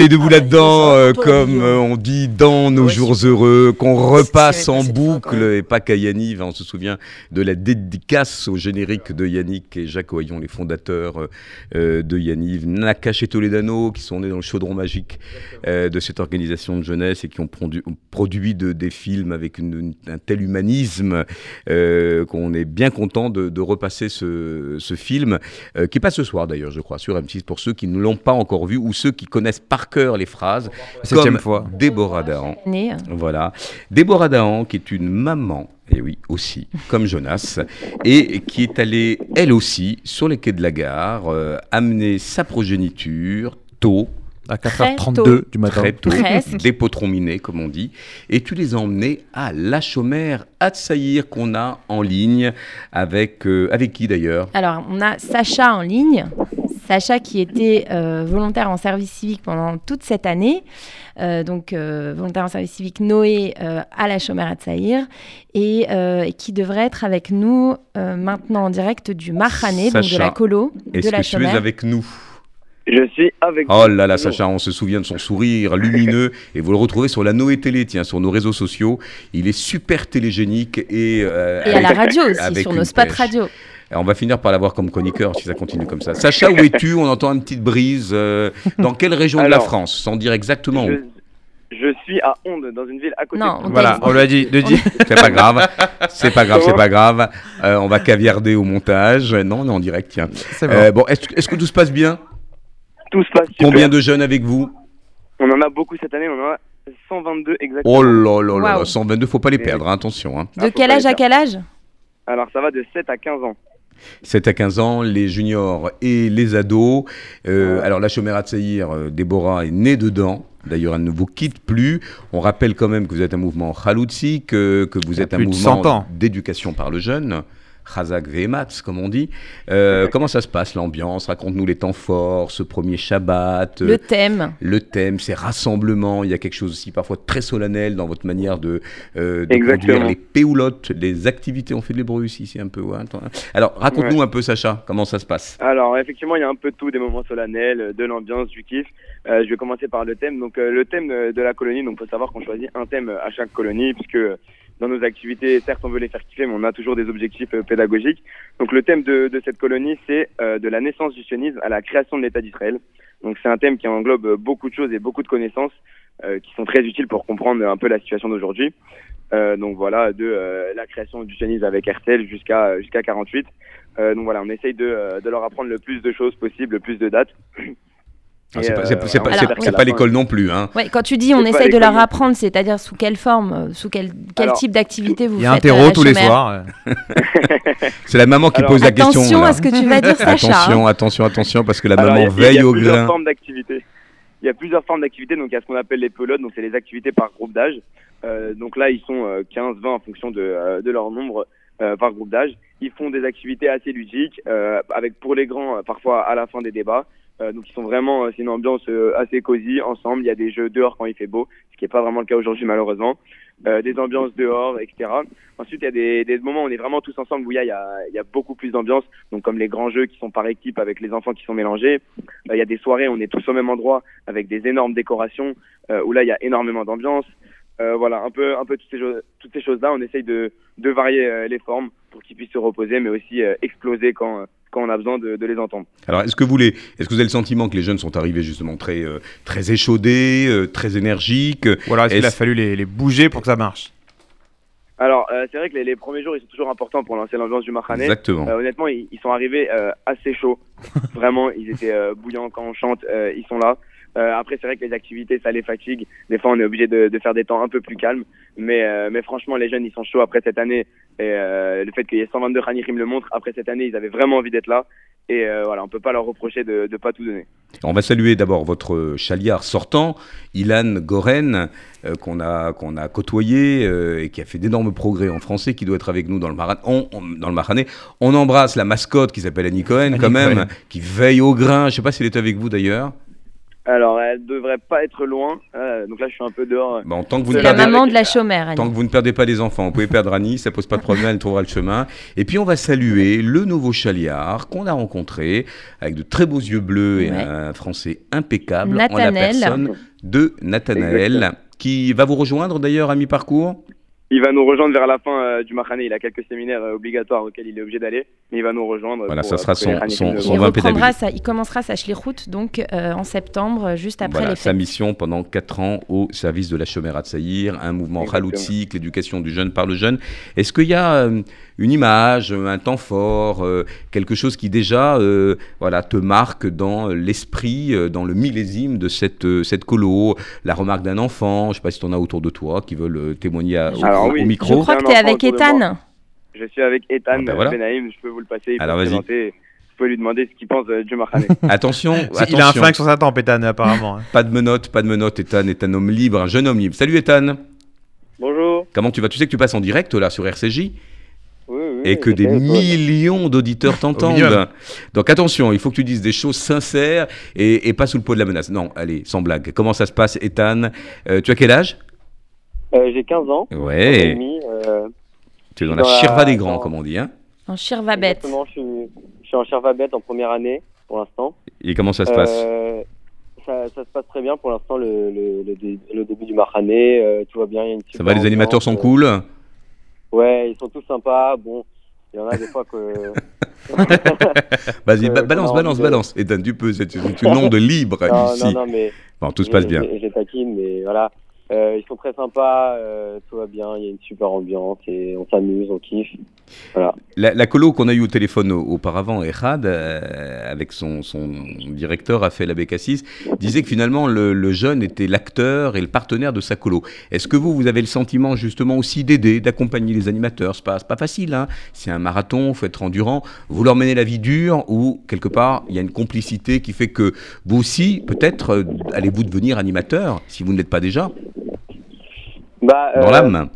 L: Allez debout là-dedans,
B: euh, comme euh, on dit dans nos jours heureux, qu'on repasse en boucle, et pas qu'à Yanniv, on se souvient de la dédicace au générique de Yannick et Jacques Oyon, les fondateurs euh, de Yanniv, Nakash et Toledano, qui sont nés dans le chaudron magique de cette organisation de jeunesse et qui ont produ- produit de- des films avec une- une- un tel humanisme qu'on est bien content de, de repasser ce, ce film, qui passe ce soir d'ailleurs, je crois, sur M6, pour ceux qui ne l'ont pas encore vu ou ceux qui connaissent par cœur les phrases,
C: Septième fois.
B: Déborah Dahan. Voilà. Déborah Dahan, qui est une maman, et oui, aussi, comme Jonas, et qui est allée, elle aussi, sur les quais de la gare, euh, amener sa progéniture tôt.
C: À
D: Très
C: 4h32
D: tôt.
C: du matin.
B: Très tôt, des potrons minés, comme on dit. Et tu les as emmenés à La Chaumière, à Tsaïr, qu'on a en ligne, avec, euh, avec qui d'ailleurs?
D: Alors, on a Sacha en ligne. Sacha qui était euh, volontaire en service civique pendant toute cette année. Euh, donc, euh, volontaire en service civique Noé euh, à la Chaumière à Tsaïr. Et, euh, et qui devrait être avec nous euh, maintenant en direct du Marhané, donc de la colo de
B: Est-ce
D: la
B: que tu es avec nous?
M: Je suis avec
B: Oh là là. Sacha, on se souvient de son sourire lumineux et vous le retrouvez sur la Noé Télé, tiens, sur nos réseaux sociaux. Il est super télégénique et. euh,
D: Et à la radio aussi,
B: avec
D: sur nos spots radio.
B: Et on va finir par l'avoir comme chroniqueur si ça continue comme ça. Sacha, où es-tu? On entend une petite brise. euh, dans quelle région de la France? Sans dire exactement où.
M: Je, suis à Onde, dans une ville à côté
D: Non,
M: de
C: Voilà, on lui a dit dire.
B: C'est pas grave, c'est pas grave, c'est pas grave. Euh, on va caviarder au montage. Non, on est en direct, tiens.
C: Bon.
B: Euh, bon, est-ce que tout se passe bien?
M: Tout se passe super.
B: Combien de jeunes avec vous?
M: On en a beaucoup cette année, on en a 122 exactement.
B: Oh là là là, 122, faut pas les perdre, hein, attention. Hein.
D: De quel âge à quel âge?
M: Alors ça va de 7 à 15 ans.
B: 7 à 15 ans, les juniors et les ados. Euh, Alors la à Tsaïr, euh, Déborah est née dedans. D'ailleurs, elle ne vous quitte plus. On rappelle quand même que vous êtes un mouvement Khaloutsi, que, que vous êtes un
C: plus de 100
B: mouvement d'éducation par le jeune. Khazak Vehmats, comme on dit. Euh, comment ça se passe, l'ambiance? Raconte-nous les temps forts, ce premier Shabbat. euh,
D: Le thème.
B: le thème, c'est rassemblement. Il y a quelque chose aussi parfois très solennel dans votre manière de, euh, de conduire les péoulottes, les activités. On fait de l'hébreu ici, c'est un peu. ouais, attends, hein. Alors, raconte-nous un peu, Sacha, comment ça se passe?
M: Alors effectivement, il y a un peu de tout, des moments solennels, de l'ambiance, du kiff. Euh, je vais commencer par le thème. Donc euh, le thème de la colonie, donc faut savoir qu'on choisit un thème à chaque colonie, puisque euh, dans nos activités, certes on veut les faire kiffer, mais on a toujours des objectifs euh, pédagogiques. Donc le thème de, de cette colonie, c'est euh, de la naissance du sionisme à la création de l'État d'Israël. Donc c'est un thème qui englobe euh, beaucoup de choses et beaucoup de connaissances euh, qui sont très utiles pour comprendre un peu la situation d'aujourd'hui. Euh, donc voilà, de la création du sionisme avec Herzl jusqu'à jusqu'à 48. Euh, donc voilà, on essaye de, de leur apprendre le plus de choses possible, le plus de dates.
B: Ah, c'est pas,
M: euh,
B: l'école non plus. Hein.
D: Ouais, quand tu dis on essaye de leur apprendre, c'est-à-dire sous quelle forme, euh, sous quel, quel
M: Alors,
D: type d'activité vous
C: Il y a un
D: faites à
C: terreau tous les soirs. euh.
B: C'est la maman qui
M: Alors,
B: pose la question.
D: Attention à ce que tu vas dire, Sacha.
B: Attention, attention, attention, parce que la
M: Alors,
B: maman
M: il y a- il y a
B: veille au
M: plusieurs
B: grain.
M: formes d'activités. Il y a plusieurs formes d'activités. Donc, il y a ce qu'on appelle les pelotes. Donc, c'est les activités par groupe d'âge. Euh, donc là, ils sont euh, 15, 20 en fonction de, euh, de leur nombre euh, par groupe d'âge. Ils font des activités assez ludiques, euh, avec pour les grands, euh, parfois à la fin des débats. Euh, donc, ils sont vraiment, euh, c'est une ambiance euh, assez cosy ensemble. Il y a des jeux dehors quand il fait beau, ce qui n'est pas vraiment le cas aujourd'hui, malheureusement. Euh, des ambiances dehors, etc. Ensuite, il y a des, des moments où on est vraiment tous ensemble, où il y a, il y a, beaucoup plus d'ambiance. Donc, comme les grands jeux qui sont par équipe avec les enfants qui sont mélangés. Il y a des soirées, où on est tous au même endroit avec des énormes décorations, où là, il y a énormément d'ambiance. Euh, voilà, un peu, un peu toutes ces, choses- toutes ces choses-là. On essaye de, de varier euh, les formes pour qu'ils puissent se reposer, mais aussi euh, exploser quand, quand on a besoin de, de les entendre.
B: Alors, est-ce que vous les, est-ce que vous avez le sentiment que les jeunes sont arrivés justement très, euh, très échaudés, euh, très énergiques
C: Ou alors est-ce qu'il a fallu les, les bouger pour que ça marche?
M: Alors, euh, c'est vrai que les, les premiers jours, ils sont toujours importants pour lancer l'ambiance du Mahané.
B: Exactement.
M: Euh, honnêtement, ils, ils sont arrivés euh, assez chauds. Vraiment, ils étaient euh, bouillants quand on chante. euh, ils sont là. Euh, après, c'est vrai que les activités, ça les fatigue. Des fois, on est obligé de, de faire des temps un peu plus calmes. Mais, euh, mais franchement, les jeunes, ils sont chauds après cette année. Et euh, le fait qu'il y ait 122 Khanirim le montre. Après cette année, ils avaient vraiment envie d'être là. Et euh, voilà, on peut pas leur reprocher de ne pas tout donner.
B: On va saluer d'abord votre chaliard sortant, Ilan Goren, euh, qu'on a, qu'on a côtoyé euh, et qui a fait d'énormes progrès en français, qui doit être avec nous dans le, Mara- on, on- dans le Maranais. On embrasse la mascotte qui s'appelle Annie Cohen, quand même,
C: Cohen.
B: qui veille au grain. Je ne sais pas si elle est avec vous d'ailleurs.
M: Alors, elle devrait pas être loin. Euh, donc là, je suis un peu dehors.
B: Bon, tant que vous
D: C'est
B: ne
D: la
B: perdez-
D: maman de la chômère, Annie.
B: Tant que vous ne perdez pas les enfants, vous pouvez perdre Annie, ça pose pas de problème, elle trouvera le chemin. Et puis on va saluer le nouveau chaliard qu'on a rencontré avec de très beaux yeux bleus et
D: Ouais.
B: un français impeccable en la
D: Nathanaël.
B: personne de Nathanaël,
M: Exactement.
B: qui va vous rejoindre d'ailleurs à mi-parcours.
M: Il va nous rejoindre vers la fin euh, du Mahané. Il a quelques séminaires euh, obligatoires auxquels il est obligé d'aller. Mais il va nous rejoindre.
B: Voilà,
M: pour,
B: ça
M: euh,
B: sera son- son- son
D: Il reprendra
B: pédagogique.
D: sa, il commencera sa Schlichut donc euh, en septembre, juste après
B: Voilà,
D: les
B: sa
D: fêtes.
B: mission pendant 4 ans au service de la Chomerat Saïr, un mouvement. Khaloutzik, l'éducation du jeune par le jeune. Est-ce qu'il y a euh, une image, un temps fort, euh, quelque chose qui déjà euh, voilà, te marque dans l'esprit, euh, dans le millésime de cette, euh, cette colo La remarque d'un enfant, je ne sais pas si tu en as autour de toi qui veulent euh, témoigner à- au,
M: Alors
B: au micro.
D: Je crois que tu es avec
M: de.
D: Ethan.
M: Je suis avec Ethan
B: Ah, bah voilà.
M: Benaïm. Je peux vous le passer. Il peut
B: Alors, vas-y.
M: Vous pouvez lui demander ce qu'il pense du Mahané.
B: Attention, attention.
C: Il a un flingue sur sa tempe, Ethan, apparemment. hein.
B: Pas de menottes, pas de menottes. Ethan est un homme libre, un jeune homme libre. Salut Ethan.
M: Bonjour.
B: Comment tu vas? Tu sais que tu passes en direct là sur RCJ
M: Oui, oui.
B: et que des millions d'auditeurs t'entendent. Donc attention, il faut que tu dises des choses sincères et, et pas sous le poids de la menace. Non, allez, sans blague. Comment ça se passe, Ethan? Euh, Tu as quel âge?
N: J'ai 15 ans.
B: Ouais.
N: 15 ans et demi, euh,
B: Tu es dans
N: dans
B: la chirva des grands,
N: dans-
B: comme on dit. Hein
D: En Shirvabet.
N: exactement, je suis, je suis en Chervabet en première année pour l'instant.
B: et comment ça se passe
N: Euh, ça, ça se passe très bien pour l'instant, le, le, le, dé- le début du Mahané, euh, tout va bien. il y a une
B: Ça va, les animateurs sont cool
N: euh, Ouais, ils sont tous sympas. Bon, il y en a des fois que.
B: Vas-y, balance, balance,
N: de-
B: balance. Ethan, tu peux, c'est c'est une onde libre
N: non,
B: ici.
N: non, non, mais.
B: Bon, tout se passe bien.
N: Les taquine, mais voilà. Euh, ils sont très sympas, euh, tout va bien, il y a une super ambiance et on s'amuse, on kiffe.
B: La, colo qu'on a eu au téléphone au- auparavant, Erhad, euh, avec son, son directeur, Raphaël Abécassis, disait que finalement le, jeune était l'acteur et le partenaire de sa colo. Est-ce que vous, vous avez le sentiment justement aussi d'aider, d'accompagner les animateurs? C'est pas, pas facile, hein c'est un marathon, faut être endurant. Vous leur menez la vie dure ou quelque part il y a une complicité qui fait que vous aussi, peut-être, euh, allez-vous devenir animateur si vous ne l'êtes pas déjà?
N: Bah,
B: dans
N: euh,
B: l'âme.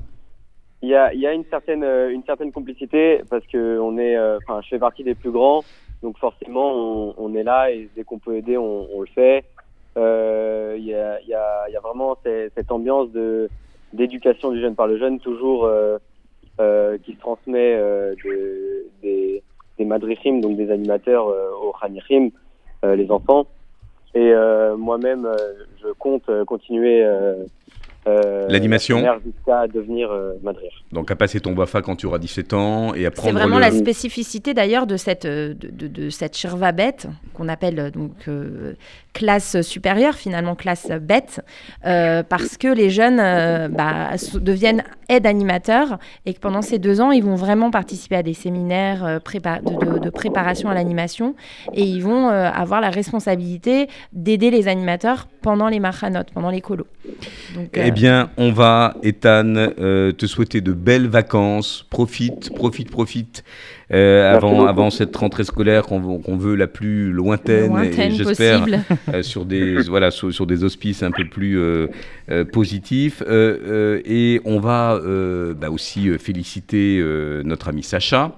N: Il y a, y a une certaine euh, une certaine complicité parce que on est euh, enfin je fais partie des plus grands. Donc forcément on, on est là et dès qu'on peut aider on, on le fait. Euh, il y a y a y a vraiment ces- cette ambiance de d'éducation du jeune par le jeune toujours euh, euh, qui se transmet euh, de, des des madrichim donc des animateurs euh, aux khanichim euh, les enfants. Et euh, moi-même euh, je compte euh, continuer euh,
B: L'animation.
N: jusqu'à devenir euh.
B: Donc à passer ton BAFA quand tu auras 17 ans et à
D: C'est
B: prendre
D: vraiment
B: le...
D: la spécificité d'ailleurs de cette, euh, de, de, de cette Shirvabet, qu'on appelle euh, donc euh, classe supérieure, finalement classe bête, euh, parce que les jeunes euh, bah, deviennent aides animateurs et que pendant ces deux ans, ils vont vraiment participer à des séminaires euh, prépa- de, de- de préparation à l'animation et ils vont euh, avoir la responsabilité d'aider les animateurs pendant les machanotes, pendant les colos. Donc,
B: Eh bien, on va, Ethan, euh, te souhaiter de belles vacances. Profite, profite, profite. euh, avant, cette rentrée scolaire qu'on veut, la plus lointaine,
D: Lointaine
B: et j'espère euh, sur des voilà sur, sur des auspices un peu plus euh, euh, positifs. Euh, euh, et on va euh, bah, aussi féliciter euh, notre ami Sacha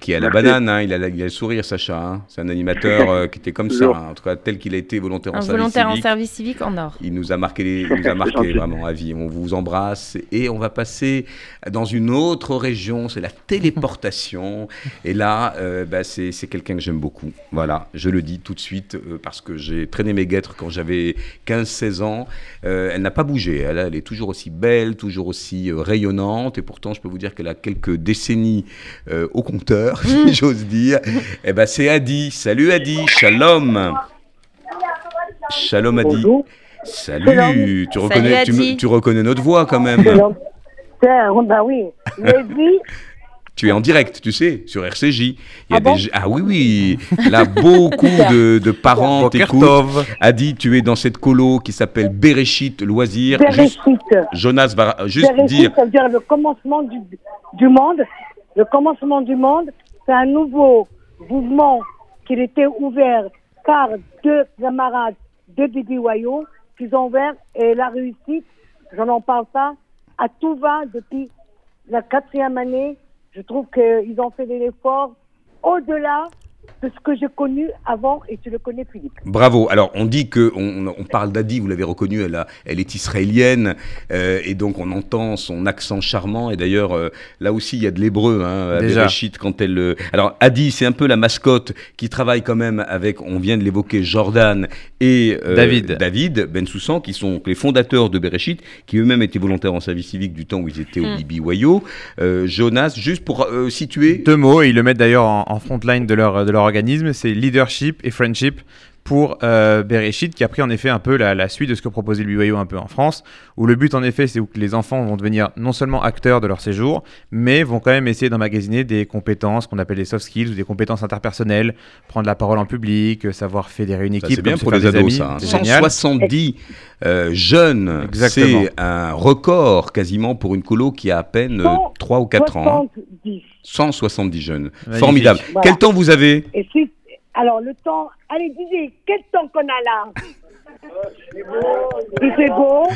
B: qui à la
N: Merci.
B: banane, hein. il, a, la- il a le sourire Sacha, hein. c'est un animateur euh, qui était comme ça, hein. en tout cas tel qu'il a été volontaire en
D: un
B: service
D: volontaire en
B: civique.
D: service civique en or.
B: Il nous a marqué, il nous a marqué vraiment à vie. On vous embrasse et on va passer dans une autre région. C'est la téléportation. et là, euh, bah, c'est c'est quelqu'un que j'aime beaucoup. Voilà, je le dis tout de suite euh, parce que j'ai traîné mes guêtres quand j'avais 15-16 ans. Euh, elle n'a pas bougé. Elle, elle est toujours aussi belle, toujours aussi euh, rayonnante. Et pourtant, je peux vous dire qu'elle a quelques décennies euh, au compteur, si j'ose dire. Et ben, c'est Adi. Salut Adi. Shalom. Shalom Adi.
O: Bonjour.
B: Salut, tu
O: Salut,
B: reconnais, tu, me-
O: Adi.
B: tu reconnais notre voix quand même.
O: Tiens, bah oui.
B: Tu es en direct, tu sais, sur RCJ. Il y a
O: Ah bon
B: des... Ah oui, oui. Là, beaucoup de, de parents t'écoutent.
C: Tov.
B: Adi, tu es dans cette colo qui s'appelle Bereshit Loisirs. Juste-
O: Bereshit.
B: Jonas va juste
O: Bereshit,
B: dire.
O: ça veut dire le commencement du, du monde. Le commencement du monde, c'est un nouveau mouvement qui était ouvert par deux camarades de Bibi Wayo, qu'ils ont ouvert et la réussite, j'en en parle pas, à tout va depuis la quatrième année. Je trouve qu'ils ont fait des efforts au-delà de ce que j'ai connu avant et tu le connais Philippe.
B: Bravo. Alors, on dit que on, on parle d'Adi, vous l'avez reconnue, elle, a- elle est israélienne euh, et donc on entend son accent charmant. Et d'ailleurs, euh, là aussi, il y a de l'hébreu hein, à. Bereshit quand elle. euh, Alors, Adi, c'est un peu la mascotte qui travaille quand même avec, on vient de l'évoquer, Jordan et euh,
C: David.
B: David Ben Soussan, qui sont les fondateurs de Bereshit, qui eux-mêmes étaient volontaires en service civique du temps où ils étaient au
C: Hmm.
B: Bibi Wayo. Euh, Jonas, juste pour euh, situer.
C: Deux mots, et ils le mettent d'ailleurs en, en front line de leur, de organisme, c'est leadership et friendship pour euh, Bereshit, qui a pris en effet un peu la, la suite de ce que proposait le BYO un peu en France, où le but en effet c'est que les enfants vont devenir non seulement acteurs de leur séjour, mais vont quand même essayer d'emmagasiner des compétences qu'on appelle des soft skills ou des compétences interpersonnelles, prendre la parole en public, euh, savoir fédérer une équipe,
B: C'est bien pour
C: faire
B: les
C: des
B: ados,
C: amis,
B: ça. hein.
C: c'est génial.
B: 170 euh, jeunes, c'est un record quasiment pour une colo qui a à peine euh, 3 ou 4 ans. hein.
O: 70.
B: 170 jeunes.
C: Magnifique.
B: Formidable.
O: Voilà.
B: Quel temps vous avez?
O: Et si, alors le temps, allez, disez, quel temps qu'on a là Il fait beau.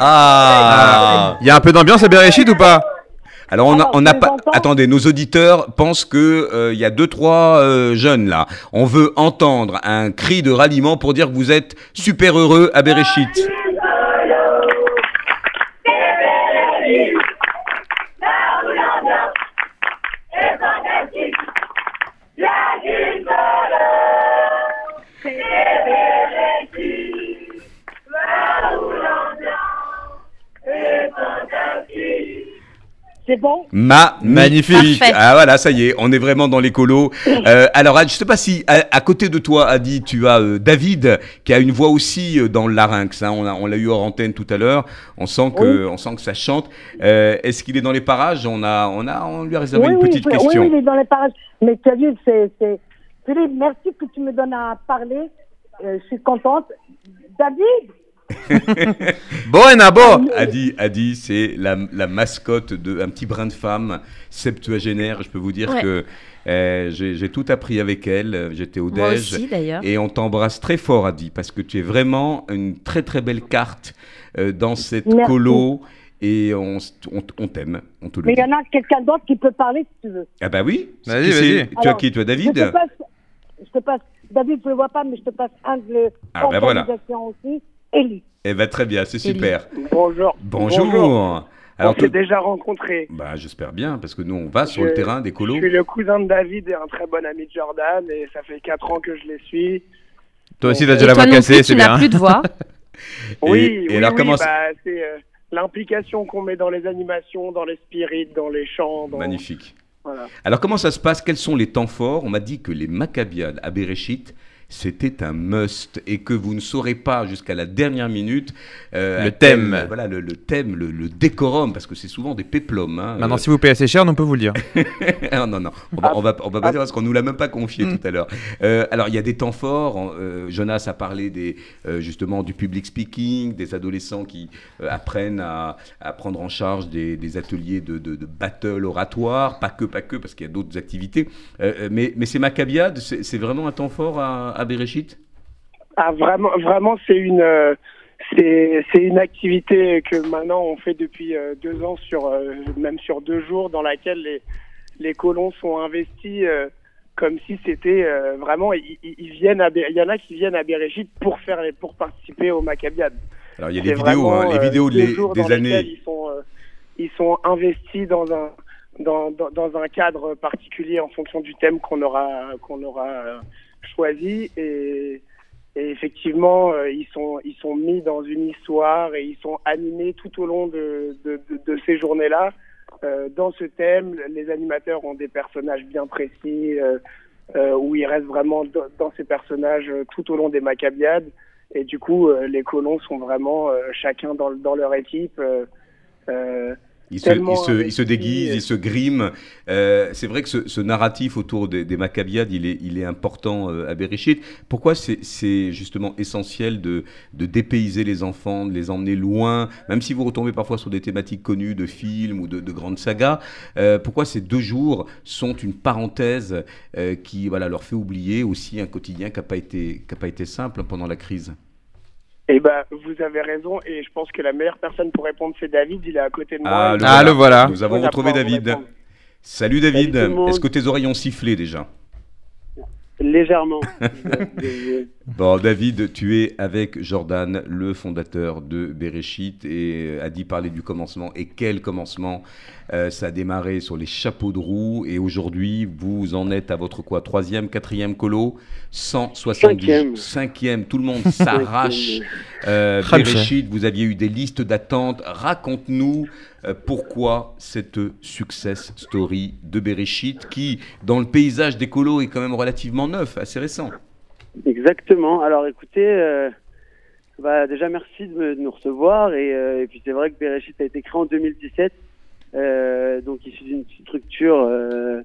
B: Ah
C: Il y a un peu d'ambiance à Bereshit ou pas
B: Alors on a,
O: Alors,
B: on a pas. Attendez, nos auditeurs pensent que euh, il y a deux trois euh, jeunes là. On veut entendre un cri de ralliement pour dire que vous êtes super heureux à Bereshit.
O: C'est bon?
B: Ma
C: Magnifique.
D: Parfait.
B: Ah voilà, ça y est, on est vraiment dans l'écolo. Euh, alors, je sais pas si à, à côté de toi, Adi, tu as euh, David qui a une voix aussi euh, dans le larynx. hein. On a- on l'a eu hors antenne tout à l'heure. On sent que, on sent que ça chante. Euh, Est-ce qu'il est dans les parages? On a, on a, on lui a réservé
O: oui,
B: une petite
O: oui,
B: question.
O: oui, il est dans les parages. Mais tu as vu, c'est. c'est- Philippe, merci que tu me donnes à parler. Euh, je suis contente. David?
C: Bon, Enabo
B: Adi, Adi, c'est la, la mascotte de un petit brin de femme septuagénaire. Je peux vous dire
D: Ouais.
B: que euh, j'ai tout appris avec elle. J'étais au
D: Moi
B: déj.
D: aussi d'ailleurs.
B: Et on t'embrasse très fort, Adi, parce que tu es vraiment une très très belle carte euh, dans cette
O: Merci.
B: colo. Et on, on, on t'aime, on te le
O: Mais il y en a quelqu'un d'autre qui peut parler si tu veux.
B: Ah bah oui,
C: Vas-y, vas-y.
B: Tu as qui, toi,
O: Je
B: David
O: te passe, je te passe, David, je ne le vois pas, mais je te passe un de
B: Ah, ben voilà.
O: l'organisation aussi, Élie.
B: Eh ben très bien, c'est super.
P: Bonjour.
B: Bonjour. Alors,
P: on s'est déjà rencontrés.
B: bah, j'espère bien, parce que nous, on va sur
P: Je-
B: le terrain des
P: Je
B: colos.
P: suis le cousin de David et un très bon ami de Jordan et ça fait 4 ans que je les suis.
C: Toi aussi, t'as déjà la voix cassée, c'est
D: tu
C: bien.
D: n'as plus de voix.
P: Oui,
B: Et- et
P: oui,
B: alors,
P: oui,
B: comment
P: bah, c'est euh, l'implication qu'on met dans les animations, dans les spirites, dans les chants. Dans...
B: Magnifique.
P: Voilà.
B: Alors comment ça se passe? Quels sont les temps forts? On m'a dit que les Maccabiades à Bereshit, c'était un must et que vous ne saurez pas jusqu'à la dernière minute euh,
C: Le
B: quel-
C: thème.
B: voilà le, le thème, le, le décorum, parce que c'est souvent des péplums. hein,
C: Maintenant,
B: euh.
C: si vous payez assez cher, on peut vous le dire.
B: Ah, non, non, on va, on va, on va pas dire parce qu'on nous l'a même pas confié tout à l'heure. Euh, alors, il y a des temps forts. euh, Jonas a parlé des, euh, justement du public speaking, des adolescents qui euh, apprennent à, à prendre en charge des, des ateliers de, de, de battle oratoire, pas que, pas que, parce qu'il y a d'autres activités. Euh, euh, mais, mais ces Maccabiades, c'est c'est vraiment un temps fort à, à Bereshit
P: Ah, vraiment, vraiment, c'est une, euh, c'est, une activité que maintenant on fait depuis euh, deux ans sur, euh, même sur deux jours, dans laquelle les, les colons sont investis euh, comme si c'était euh, vraiment, ils, viennent à, il y en a qui viennent à Bereshit pour faire, pour participer au Maccabiades.
B: Alors, il y a les vidéos, hein, les vidéos de les-
P: jours
B: des années.
P: Ils sont, euh, ils sont investis dans un, dans, dans, dans un cadre particulier en fonction du thème qu'on aura, qu'on aura euh, choisi. Et, effectivement, euh, ils, sont, ils sont mis dans une histoire et ils sont animés tout au long de, de, ces journées-là. Euh, dans ce thème, les animateurs ont des personnages bien précis euh, où ils restent vraiment dans, ces personnages tout au long des Maccabiades. Et du coup, les colons sont vraiment chacun dans leur équipe. Euh, euh,
B: Ils se, ils se- se déguisent,
P: et-
B: ils se griment. Euh, c'est vrai que ce, ce narratif autour des, des Maccabiades, il est, il est important euh, à Bereshit. Pourquoi c'est c'est justement essentiel de, de dépayser les enfants, de les emmener loin, même si vous retombez parfois sur des thématiques connues de films ou de, de grandes sagas euh, Pourquoi ces deux jours sont une parenthèse euh, qui voilà, leur fait oublier aussi un quotidien qui n'a pas, été- qui a pas été simple pendant la crise?
P: Eh ben, vous avez raison, et je pense que la meilleure personne pour répondre, c'est David. Il est à côté de moi.
B: Ah,
P: Et-
B: le voilà. Nous avons retrouvé David. Salut David,
P: le
B: est-ce que tes oreilles ont sifflé déjà?
Q: Légèrement.
B: Bon, David, tu es avec Jordan, le fondateur de Bereshit, et euh, a dit parler du commencement. Et quel commencement? Euh, Ça a démarré sur les chapeaux de roue, et aujourd'hui, vous en êtes à votre quoi? Troisième, quatrième colo? 170.
Q: Cinquième.
B: Cinquième, tout le monde s'arrache. Euh. Bereshit, vous aviez eu des listes d'attente. Raconte-nous euh, pourquoi cette success story de Bereshit, qui, dans le paysage des colos, est quand même relativement neuf, assez récent.
Q: Exactement. Alors écoutez, euh, bah, déjà merci de, me- de nous recevoir. Et, euh, et puis c'est vrai que Bereshit a été créé en 2017, euh, donc issu d'une structure euh,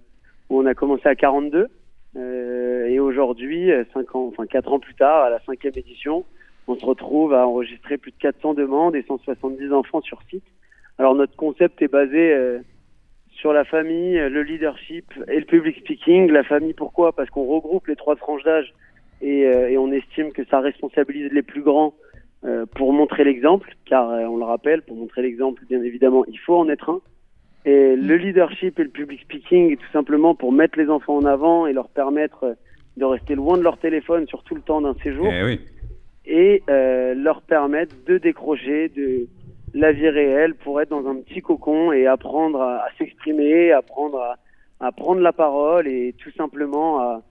Q: où on a commencé à 42. Euh, et aujourd'hui, euh, cinq ans, enfin quatre ans plus tard, à la cinquième édition, on se retrouve à enregistrer plus de 400 demandes et 170 enfants sur site. Alors notre concept est basé sur la famille, le leadership et le public speaking. La famille, pourquoi? Parce qu'on regroupe les trois tranches d'âge et, euh, et on estime que ça responsabilise les plus grands euh, pour montrer l'exemple, car euh, on le rappelle, pour montrer l'exemple, bien évidemment, il faut en être un. Et le leadership et le public speaking, tout simplement pour mettre les enfants en avant et leur permettre de rester loin de leur téléphone sur tout le temps d'un séjour
B: Eh oui.
Q: et euh, leur permettre de décrocher de la vie réelle pour être dans un petit cocon et apprendre à, à s'exprimer, apprendre à, à prendre la parole et tout simplement à,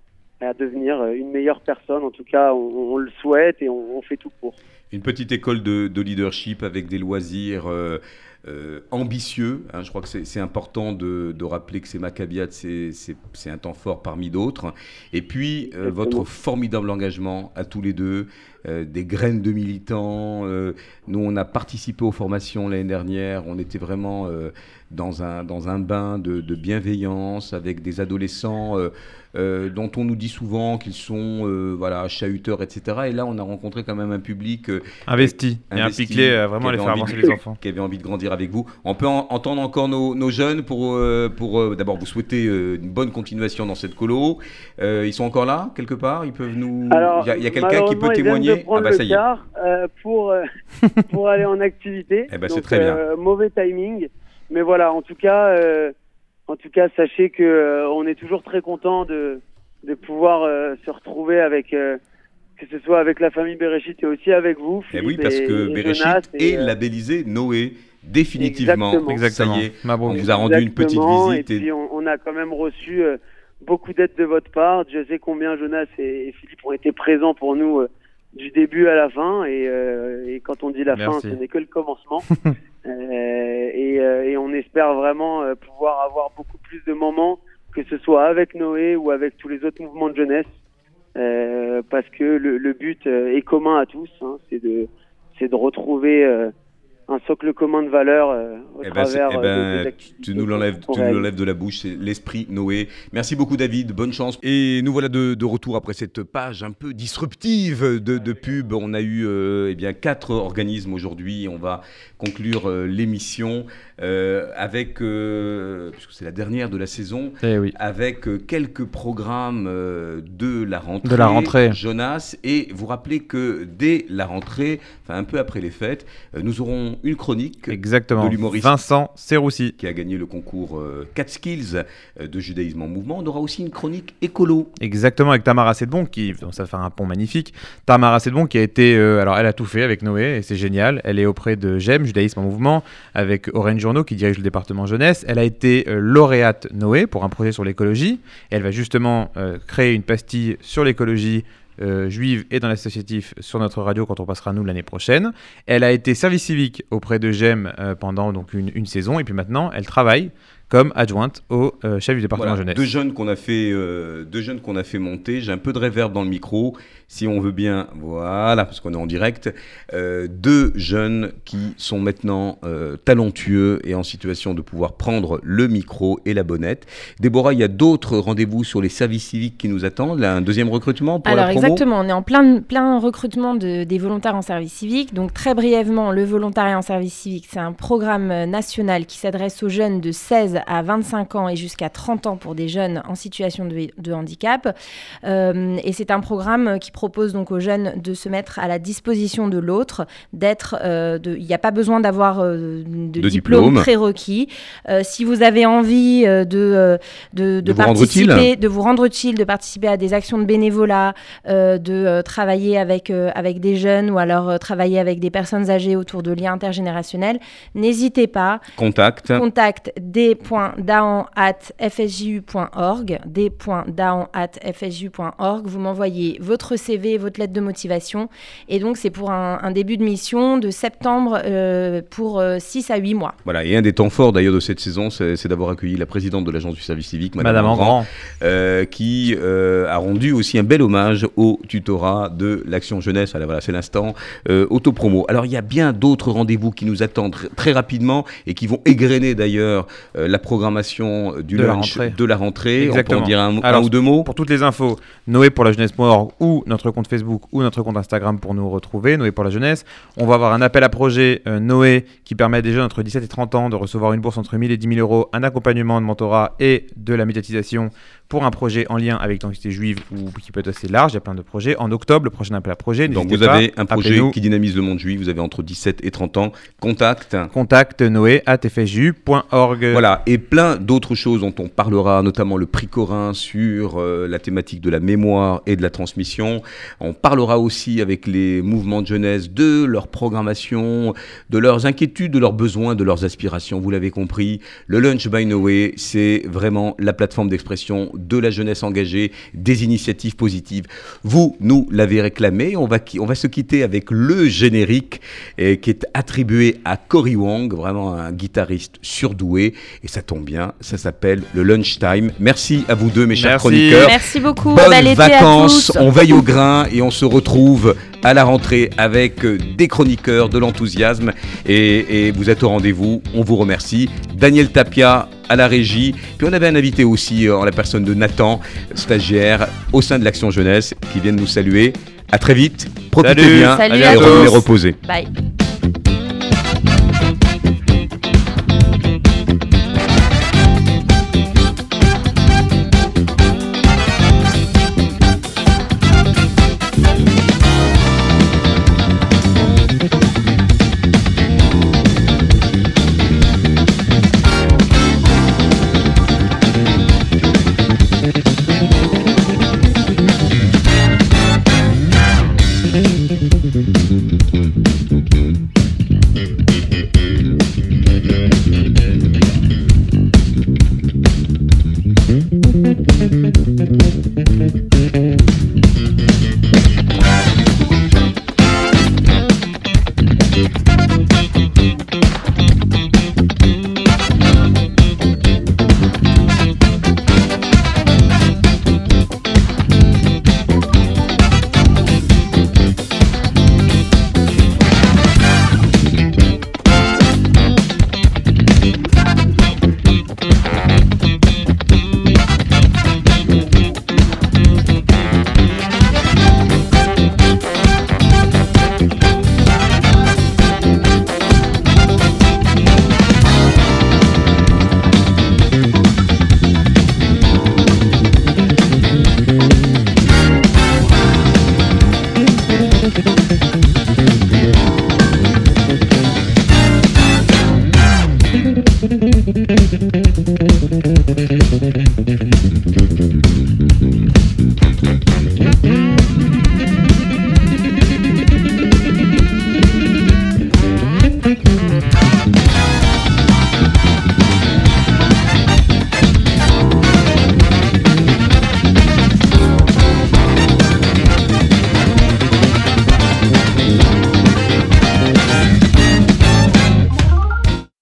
Q: à devenir une meilleure personne. En tout cas, on, on le souhaite et on, on fait tout pour.
B: Une petite école de, de leadership avec des loisirs euh, euh, ambitieux. hein. je crois que c'est important de, de rappeler que c'est Maccabiades, c'est un temps fort parmi d'autres. Et puis, euh, votre formidable engagement à tous les deux, euh, des graines de militants. euh, nous, on a participé aux formations l'année dernière. On était vraiment euh, dans, un, dans un bain de, de bienveillance avec des adolescents euh, euh, dont on nous dit souvent qu'ils sont euh, voilà, chahuteurs, etc. Et là, on a rencontré quand même un public euh,
C: Investi et impliqué, vraiment à les faire avancer les enfants.
B: Qui avait envie de grandir avec vous. On peut en- entendre encore nos, nos jeunes pour, euh, pour euh, d'abord vous souhaiter euh, une bonne continuation dans cette colo. Euh, ils sont encore là, quelque part? Ils peuvent nous.
Q: Alors,
B: il y a, quelqu'un qui peut
Q: viennent de
B: témoigner
Q: prendre
B: Ah bah
Q: le car, euh, pour, euh, pour aller en activité.
B: Eh ben, c'est
Q: Donc,
B: très bien.
Q: euh, mauvais timing. Mais voilà, en tout cas, euh, en tout cas sachez que euh, on est toujours très content de, de pouvoir euh, se retrouver avec, euh, que ce soit avec la famille Bereshit et aussi avec vous.
B: Eh
Q: Philippe
B: oui, parce
Q: et-
B: que
Q: et
B: Bereshit
Q: et,
B: est
Q: euh,
B: labellisé Noé, définitivement.
Q: Exactement.
B: Ça y est, on vous a rendu une petite visite.
Q: Et
B: et-
Q: puis on, on a quand même reçu euh, beaucoup d'aide de votre part. Je sais combien Jonas et, et Philippe ont été présents pour nous euh, du début à la fin. Et, euh, et quand on dit la
C: Merci.
Q: fin, ce n'est que le commencement. Euh, et, euh, et on espère vraiment euh, pouvoir avoir beaucoup plus de moments, que ce soit avec Noé ou avec tous les autres mouvements de jeunesse. Euh, parce que le, le but est commun à tous, hein, c'est de, c'est de retrouver euh, un socle commun de valeurs euh, au
B: Eh ben,
Q: travers
B: eh
Q: euh,
B: ben,
Q: des
B: tu nous l'enlèves, tu nous l'enlèves de la bouche, c'est l'esprit Noé. Merci beaucoup David, bonne chance. Et nous voilà de, de retour après cette page un peu disruptive de, de pub. On a eu euh, eh bien quatre organismes aujourd'hui. On va conclure l'émission avec, euh, puisque c'est la dernière de la saison,
C: Eh oui.
B: avec euh, quelques programmes euh, de la rentrée.
C: De la rentrée.
B: Jonas. Et vous rappelez que dès la rentrée, enfin un peu après les fêtes, euh, nous aurons une chronique
C: Exactement.
B: de l'humoriste
C: Vincent Serroussi.
B: qui a gagné le concours euh, 4 Skills euh, de judaïsme en mouvement. On aura aussi une chronique écolo.
C: Exactement, avec Tamara Sedbon, qui donc ça va faire un pont magnifique. Tamara Sedbon, qui a été, euh, alors elle a tout fait avec Noé, et c'est génial. Elle est auprès de GEM, Judaïsme en mouvement, avec Oren Qui dirige le département jeunesse. Elle a été euh, lauréate Noé pour un projet sur l'écologie. Elle va justement euh, créer une pastille sur l'écologie euh, juive et dans l'associatif sur notre radio quand on passera nous l'année prochaine. Elle a été service civique auprès de GEM pendant donc une saison et puis maintenant elle travaille comme adjointe au euh, chef du département
B: Voilà,
C: jeunesse.
B: deux jeunes qu'on a fait, euh, deux jeunes qu'on a fait monter. J'ai un peu de réverb dans le micro, si on veut bien. Voilà, parce qu'on est en direct. Euh, deux jeunes qui sont maintenant euh, talentueux et en situation de pouvoir prendre le micro et la bonnette. Déborah, il y a d'autres rendez-vous sur les services civiques qui nous attendent. Là, un deuxième recrutement pour
D: Alors
B: la promo.
D: exactement, on est en plein, plein recrutement de, des volontaires en service civique. Donc très brièvement, le volontariat en service civique, c'est un programme national qui s'adresse aux jeunes de 16 à 25 ans et jusqu'à 30 ans pour des jeunes en situation de, de handicap. Euh, et c'est un programme qui propose donc aux jeunes de se mettre à la disposition de l'autre, d'être, euh, il n'y a pas besoin d'avoir euh, de,
B: De
D: diplôme,
B: diplôme.
D: prérequis. Si vous avez envie de, de,
B: De
D: participer, de vous rendre utile, de participer à des actions de bénévolat, de travailler avec, avec des jeunes ou alors travailler avec des personnes âgées autour de liens intergénérationnels, n'hésitez pas.
B: Contact.
D: Contact d.daon.fsju.org, d.daon.fsju.org. Vous m'envoyez votre CV, votre lettre de motivation. Et donc, c'est pour un, un début de mission de septembre euh, pour 6 à 8 mois.
B: Voilà, et un des temps forts d'ailleurs de cette saison, c'est d'avoir accueilli la présidente de l'agence du service civique, Madame,
C: Madame
B: Engrand, euh, qui euh, a rendu aussi un bel hommage au tutorat de l'Action Jeunesse. Alors voilà, c'est l'instant euh, autopromo. Alors il y a bien d'autres rendez-vous qui nous attendent tr- très rapidement et qui vont égrener d'ailleurs euh, la programmation du
C: De la
B: lunch
C: rentrée.
B: de la rentrée.
C: Exactement.
B: On peut en dire un, ou deux mots?
C: Pour toutes les infos, Noé pour la jeunesse.org ou notre compte Facebook ou notre compte Instagram pour nous retrouver, Noé pour la jeunesse. On va avoir un appel à projet euh, Noé qui permet à des jeunes entre 17 et 30 ans de recevoir une bourse entre 1000 et 10 000 euros, un accompagnement de mentorat et de la médiatisation pour un projet en lien avec l'identité juive ou qui peut être assez large. Il y a plein de projets. En octobre, le prochain appel à projet.
B: Donc vous
C: pas,
B: avez un projet qui dynamise le monde juif, vous avez entre 17 et 30 ans. Contact.
C: Contact noé at fsju.org.
B: Voilà, et plein d'autres choses dont on parlera, notamment le prix Corin sur euh, la thématique de la mémoire et de la transmission. On parlera aussi avec les mouvements de jeunesse de leur programmation, de leurs inquiétudes, de leurs besoins, de leurs aspirations. Vous l'avez compris, le Lunch by Noé, c'est vraiment la plateforme d'expression de la jeunesse engagée, des initiatives positives. Vous nous l'avez réclamé, on va, qui- on va se quitter avec le générique eh, qui est attribué à Cory Wong, vraiment un guitariste surdoué, et ça tombe bien, ça s'appelle le Lunchtime. Merci à vous deux, mes chers
C: Merci.
B: chroniqueurs.
D: Merci beaucoup,
B: Bonnes
D: à
B: vacances,
D: tous.
B: on veille au grain et on se retrouve à la rentrée avec euh, des chroniqueurs, de l'enthousiasme, et, et vous êtes au rendez-vous. On vous remercie. Daniel Tapia à la régie. Puis on avait un invité aussi euh, en la personne de Nathan, stagiaire au sein de l'Action Jeunesse, qui vient de nous saluer. À très vite. Profitez
C: Salut.
B: bien
D: Salut
B: et revenez reposer.
D: Bye.